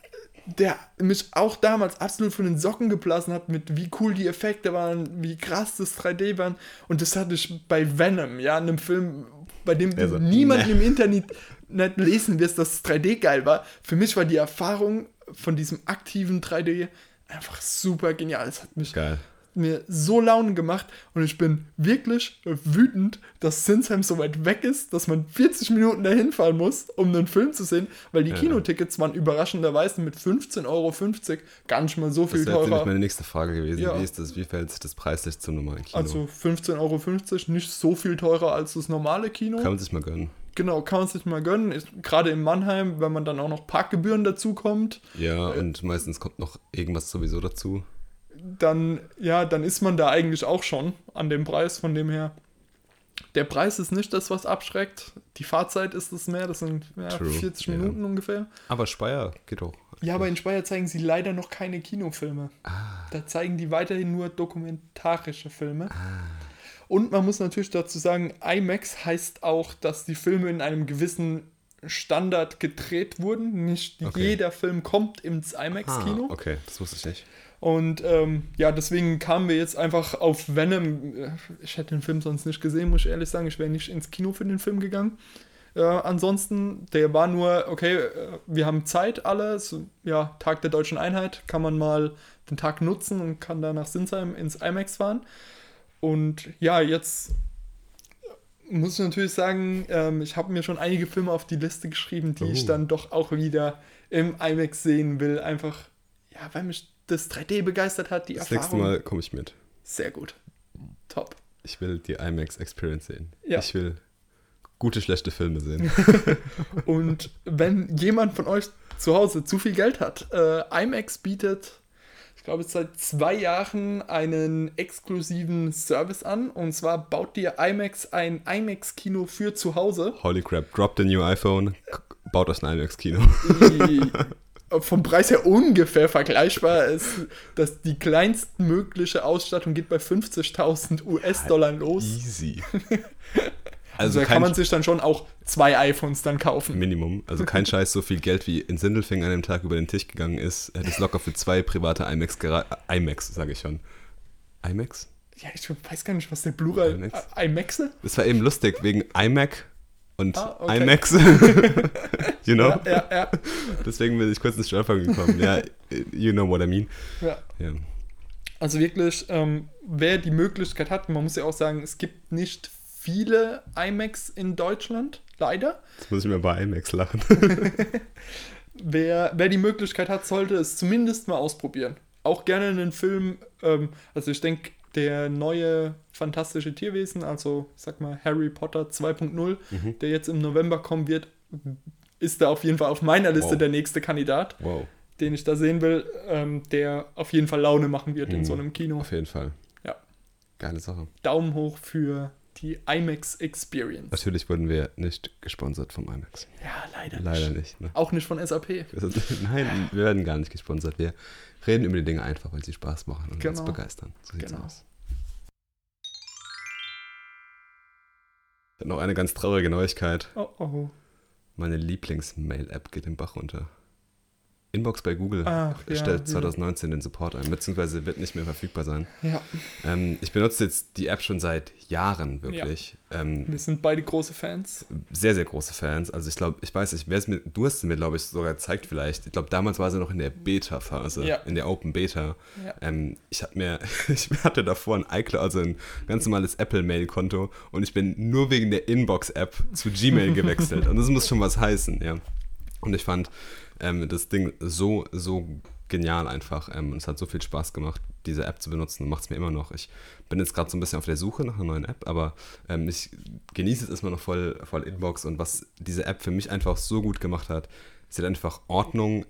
der mich auch damals absolut von den Socken geblasen hat, mit wie cool die Effekte waren, wie krass das 3D waren. Und das hatte ich bei Venom, ja, einem Film, bei dem Also, niemanden ne. im Internet nicht lesen wirst, dass 3D geil war. Für mich war die Erfahrung von diesem aktiven 3D einfach super genial. Es hat mich Geil. mir so Laune gemacht und ich bin wirklich wütend, dass Sinsheim so weit weg ist, dass man 40 Minuten dahin fahren muss, um einen Film zu sehen, weil die Ja. Kinotickets waren überraschenderweise mit 15,50 Euro gar nicht mal so Das viel wäre jetzt nämlich teurer. meine nächste Frage gewesen. Ja. Wie, ist das, wie fällt sich das preislich zum normalen Kino? Also 15,50 Euro, nicht so viel teurer als das normale Kino. Kann man sich mal gönnen. Genau, kann man sich mal gönnen. Gerade in Mannheim, wenn man dann auch noch Parkgebühren dazu kommt, Ja, und meistens kommt noch irgendwas sowieso dazu. dann, ja, dann ist man da eigentlich auch schon an dem Preis, von dem her. Der Preis ist nicht das, was abschreckt. Die Fahrzeit ist es mehr, das sind ja, True, 40 ja. Minuten ungefähr. Aber Speyer geht auch. Ja, aber in Speyer zeigen sie leider noch keine Kinofilme. Ah. Da zeigen die weiterhin nur dokumentarische Filme. Ah. Und man muss natürlich dazu sagen, IMAX heißt auch, dass die Filme in einem gewissen Standard gedreht wurden. Nicht Okay. jeder Film kommt ins Ah, IMAX-Kino. okay, das wusste ich nicht. Und ähm, ja, deswegen kamen wir jetzt einfach auf Venom. Ich hätte den Film sonst nicht gesehen, muss ich ehrlich sagen. Ich wäre nicht ins Kino für den Film gegangen. Äh, ansonsten, der war nur, okay, äh, wir haben Zeit alle. So, ja, Tag der Deutschen Einheit. Kann man mal den Tag nutzen und kann da nach Sinsheim ins IMAX fahren. Und ja, jetzt muss ich natürlich sagen, ähm, ich habe mir schon einige Filme auf die Liste geschrieben, die ich Oh. dann doch auch wieder im IMAX sehen will. Einfach, ja, weil mich das 3D begeistert hat, die Das Erfahrung. nächste Mal komme ich mit. Sehr gut. Top. Ich will die IMAX Experience sehen. Ja. Ich will gute, schlechte Filme sehen. Und wenn jemand von euch zu Hause zu viel Geld hat, äh, IMAX bietet, ich glaube, seit zwei Jahren einen exklusiven Service an. Und zwar baut dir IMAX ein IMAX-Kino für zu Hause. Holy crap, drop the new iPhone, baut euch ein IMAX-Kino. Vom Preis her ungefähr vergleichbar ist, dass die kleinstmögliche Ausstattung geht bei 50.000 US-Dollar los. Easy. Also, da kann man sich dann schon auch zwei iPhones dann kaufen. Minimum. Also kein Scheiß, so viel Geld wie in Sindelfing an dem Tag über den Tisch gegangen ist, hätte es locker für zwei private IMAX, gera- IMAX sage ich schon. IMAX? Ja, ich weiß gar nicht, was der Plural IMAX? I- IMAX? Das war eben lustig, wegen iMac und Ah, okay. IMAX. you know? Ja, ja, ja. Deswegen bin ich kurz ins Stolpern gekommen. Ja, you know what I mean. ja. Ja. Also wirklich, ähm, wer die Möglichkeit hat, man muss ja auch sagen, es gibt nicht viele IMAX in Deutschland, leider. Jetzt muss ich mir bei IMAX lachen. Wer, wer die Möglichkeit hat, sollte es zumindest mal ausprobieren. Auch gerne einen Film, ähm, also ich denke, der neue fantastische Tierwesen, also ich sag mal Harry Potter 2.0, Mhm. der jetzt im November kommen wird, ist da auf jeden Fall auf meiner Liste Wow. der nächste Kandidat, Wow, den ich da sehen will, ähm, der auf jeden Fall Laune machen wird in Mhm. so einem Kino. auf jeden Fall. Ja. Geile Sache. Daumen hoch für die IMAX Experience. Natürlich wurden wir nicht gesponsert vom IMAX. Ja, leider, Leider nicht. nicht. Ne? Auch nicht von SAP. Nein, wir werden gar nicht gesponsert. Wir reden über die Dinge einfach, weil sie Spaß machen und uns Genau. begeistern. So sieht's Genau. aus. Ich habe noch eine ganz traurige Neuigkeit. Oh oh. Meine Lieblings-Mail-App geht den Bach runter. Inbox bei Google Ach, ja, stellt ja. 2019 den Support ein, beziehungsweise wird nicht mehr verfügbar sein. Ja, Ähm, ich benutze jetzt die App schon seit Jahren wirklich. Ähm, wir sind beide große Fans. sehr, sehr große Fans. Also ich glaube, ich weiß nicht, wer es mir, du hast es mir, glaube ich, sogar gezeigt vielleicht. Ich glaube, damals war sie noch in der Beta-Phase, Ja. in der Open Beta. Ja. Ähm, ich habe mir, ich hatte davor ein iCloud, also ein ganz normales Apple-Mail-Konto und ich bin nur wegen der Inbox-App zu Gmail gewechselt. und das muss schon was heißen, ja. Und ich fand ähm, das Ding so, so genial einfach. Ähm, und es hat so viel Spaß gemacht, diese App zu benutzen und macht es mir immer noch. Ich bin jetzt gerade so ein bisschen auf der Suche nach einer neuen App, aber ähm, ich genieße es erstmal noch voll, voll Inbox und was diese App für mich einfach so gut gemacht hat, sie hat einfach Ordnung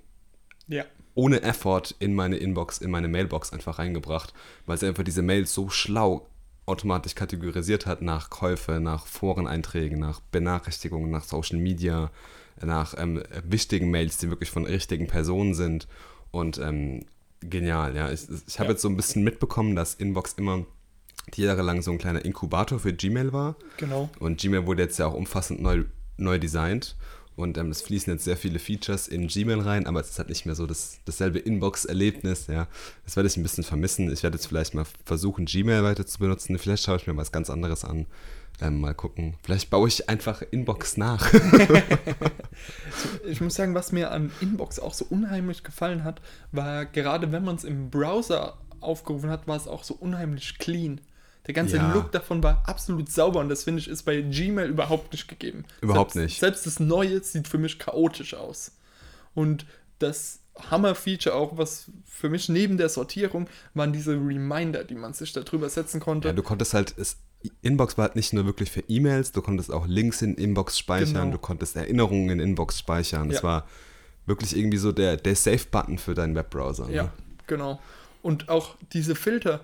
Ja. ohne Effort in meine Inbox, in meine Mailbox einfach reingebracht, weil sie einfach diese Mails so schlau automatisch kategorisiert hat nach Käufe, nach Foreneinträgen, nach Benachrichtigungen, nach Social Media, nach ähm, wichtigen Mails, die wirklich von richtigen Personen sind und ähm, genial, ja. Ich, ich habe Ja. jetzt so ein bisschen mitbekommen, dass Inbox immer jahrelang so ein kleiner Inkubator für Gmail war Genau. und Gmail wurde jetzt ja auch umfassend neu, neu designt. Und ähm, es fließen jetzt sehr viele Features in Gmail rein, aber es ist halt nicht mehr so das, dasselbe Inbox-Erlebnis, ja. Das werde ich ein bisschen vermissen. Ich werde jetzt vielleicht mal versuchen, Gmail weiter zu benutzen. Vielleicht schaue ich mir was ganz anderes an. Ähm, mal gucken. Vielleicht baue ich einfach Inbox nach. Ich muss sagen, was mir an Inbox auch so unheimlich gefallen hat, war gerade wenn man es im Browser aufgerufen hat, war es auch so unheimlich clean. Der ganze Ja. Look davon war absolut sauber und das finde ich ist bei Gmail überhaupt nicht gegeben. Überhaupt selbst, nicht. Selbst das Neue sieht für mich chaotisch aus. Und das Hammer-Feature auch, was für mich neben der Sortierung waren diese Reminder, die man sich da drüber setzen konnte. ja, du konntest halt, es, Inbox war halt nicht nur wirklich für E-Mails, du konntest auch Links in Inbox speichern, Genau. du konntest Erinnerungen in Inbox speichern. Das Ja. war wirklich irgendwie so der, der Safe-Button für deinen Webbrowser. Ja, Ne? genau. Und auch diese Filter,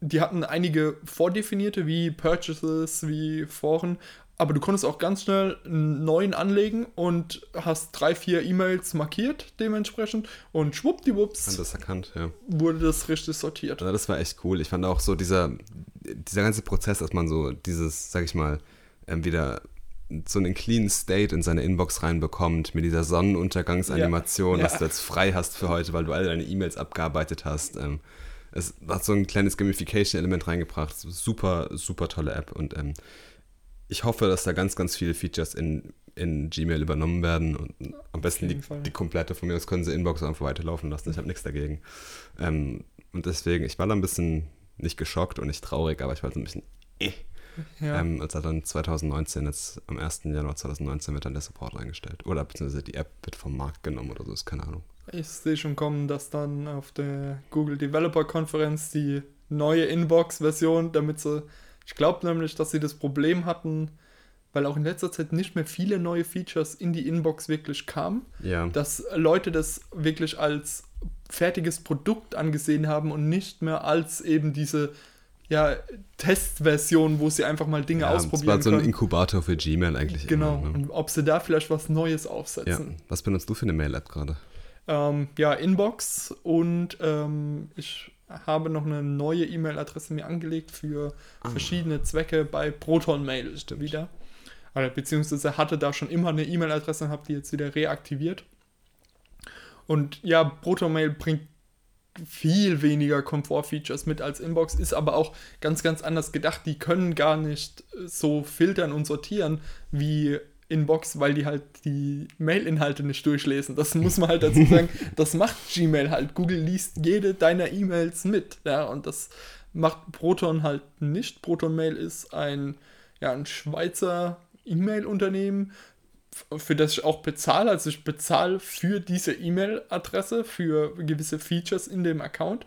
die hatten einige vordefinierte, wie Purchases, wie Foren, aber du konntest auch ganz schnell einen neuen anlegen und hast drei, vier E-Mails markiert dementsprechend und schwuppdiwupps das erkannt, ja. wurde das richtig sortiert. Also das war echt cool. Ich fand auch so dieser, dieser ganze Prozess, dass man so dieses, sag ich mal, ähm, wieder so einen clean State in seine Inbox reinbekommt, mit dieser Sonnenuntergangsanimation, Ja. dass du jetzt frei hast für heute, weil du alle deine E-Mails abgearbeitet hast. Ähm, es hat so ein kleines Gamification-Element reingebracht. Super, super tolle App. Und ähm, ich hoffe, dass da ganz, ganz viele Features in, in Gmail übernommen werden. Und am besten die, die komplette von mir aus können sie Inbox einfach weiterlaufen lassen. Ich habe nichts dagegen. Ähm, und deswegen, ich war da ein bisschen nicht geschockt und nicht traurig, aber ich war so ein bisschen eh. Ja. Ähm, als er dann 2019, jetzt am 1. Januar 2019 wird dann der Support eingestellt. Oder beziehungsweise die App wird vom Markt genommen oder so, ist keine Ahnung. Ich sehe schon kommen, dass dann auf der Google Developer Konferenz die neue Inbox-Version, damit sie, ich glaube nämlich, dass sie das Problem hatten, weil auch in letzter Zeit nicht mehr viele neue Features in die Inbox wirklich kamen, Ja. dass Leute das wirklich als fertiges Produkt angesehen haben und nicht mehr als eben diese ja, Testversion, wo sie einfach mal Dinge ja, ausprobieren war so ein können. Inkubator für Gmail eigentlich. Genau, Immer, ne? und ob sie da vielleicht was Neues Ja. aufsetzen. Was benutzt du für eine Mail-App gerade? ähm, ja, Inbox und ähm, ich habe noch eine neue E-Mail-Adresse mir angelegt für ah. verschiedene Zwecke bei Proton Mail Stimmt. wieder. Also, beziehungsweise hatte da schon immer eine E-Mail-Adresse und habe die jetzt wieder reaktiviert. Und ja, Proton Mail bringt viel weniger Komfort-Features mit als Inbox, ist aber auch ganz, ganz anders gedacht. Die können gar nicht so filtern und sortieren wie Inbox, weil die halt die Mail-Inhalte nicht durchlesen. Das muss man halt dazu sagen. das macht Gmail halt. Google liest jede deiner E-Mails mit. Ja, und das macht Proton halt nicht. Proton Mail ist ein, ja, ein Schweizer E-Mail-Unternehmen, für das ich auch bezahle. Also ich bezahle für diese E-Mail-Adresse, für gewisse Features in dem Account.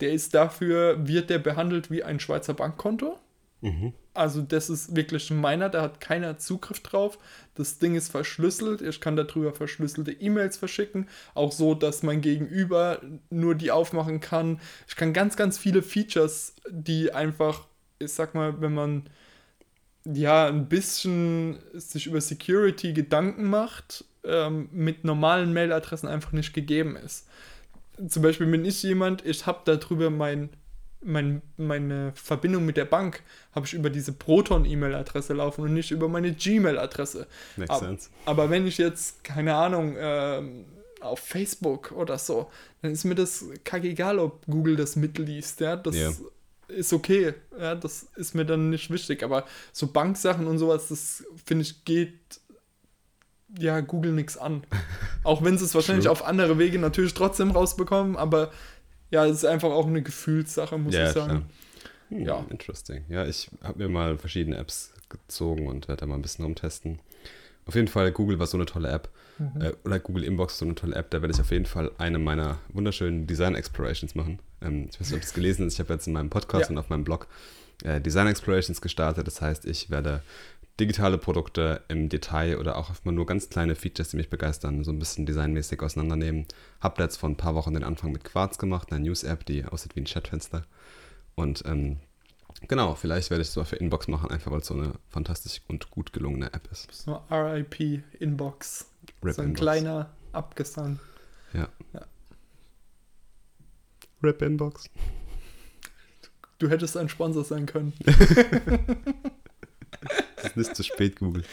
Der ist dafür, wird der behandelt wie ein Schweizer Bankkonto. Mhm. Also das ist wirklich meiner, da hat keiner Zugriff drauf. Das Ding ist verschlüsselt, ich kann darüber verschlüsselte E-Mails verschicken, auch so, dass mein Gegenüber nur die aufmachen kann. Ich kann ganz, ganz viele Features, die einfach, ich sag mal, wenn man ja ein bisschen sich über Security Gedanken macht, ähm, mit normalen Mailadressen einfach nicht gegeben ist. Zum Beispiel bin ich jemand, ich habe darüber mein mein, meine Verbindung mit der Bank habe ich über diese Proton-E-Mail-Adresse laufen und nicht über meine Gmail-Adresse. Makes aber, sense. Aber wenn ich jetzt, keine Ahnung, äh, auf Facebook oder so, dann ist mir das kackegal, ob Google das mitliest. Ja? Das yeah. Ist okay. Ja? Das ist mir dann nicht wichtig. Aber so Banksachen und sowas, das finde ich geht ja Google nichts an. Auch wenn sie es wahrscheinlich auf andere Wege natürlich trotzdem rausbekommen, aber ja, es ist einfach auch eine Gefühlssache, muss ja, ich sagen. Hm, ja. Interesting. Ja, ich habe mir mal verschiedene Apps gezogen und werde da mal ein bisschen rumtesten. Auf jeden Fall, Google war so eine tolle App. Mhm. Äh, oder Google Inbox so eine tolle App. Da werde ich auf jeden Fall eine meiner wunderschönen Design Explorations machen. Ähm, ich weiß nicht, ob du es gelesen hast. Ich habe jetzt in meinem Podcast ja. und auf meinem Blog äh, Design Explorations gestartet. Das heißt, ich werde digitale Produkte im Detail oder auch mal nur ganz kleine Features, die mich begeistern, so ein bisschen designmäßig auseinandernehmen. Hab jetzt vor ein paar Wochen den Anfang mit Quartz gemacht, einer News-App, die aussieht wie ein Chatfenster. Und ähm, genau, vielleicht werde ich es so für Inbox machen, einfach weil es so eine fantastisch und gut gelungene App ist. So RIP Inbox. Rip so ein Inbox. kleiner Abgesang. Ja. ja. Rip Inbox. Du hättest ein Sponsor sein können. Es ist nicht zu spät, Google.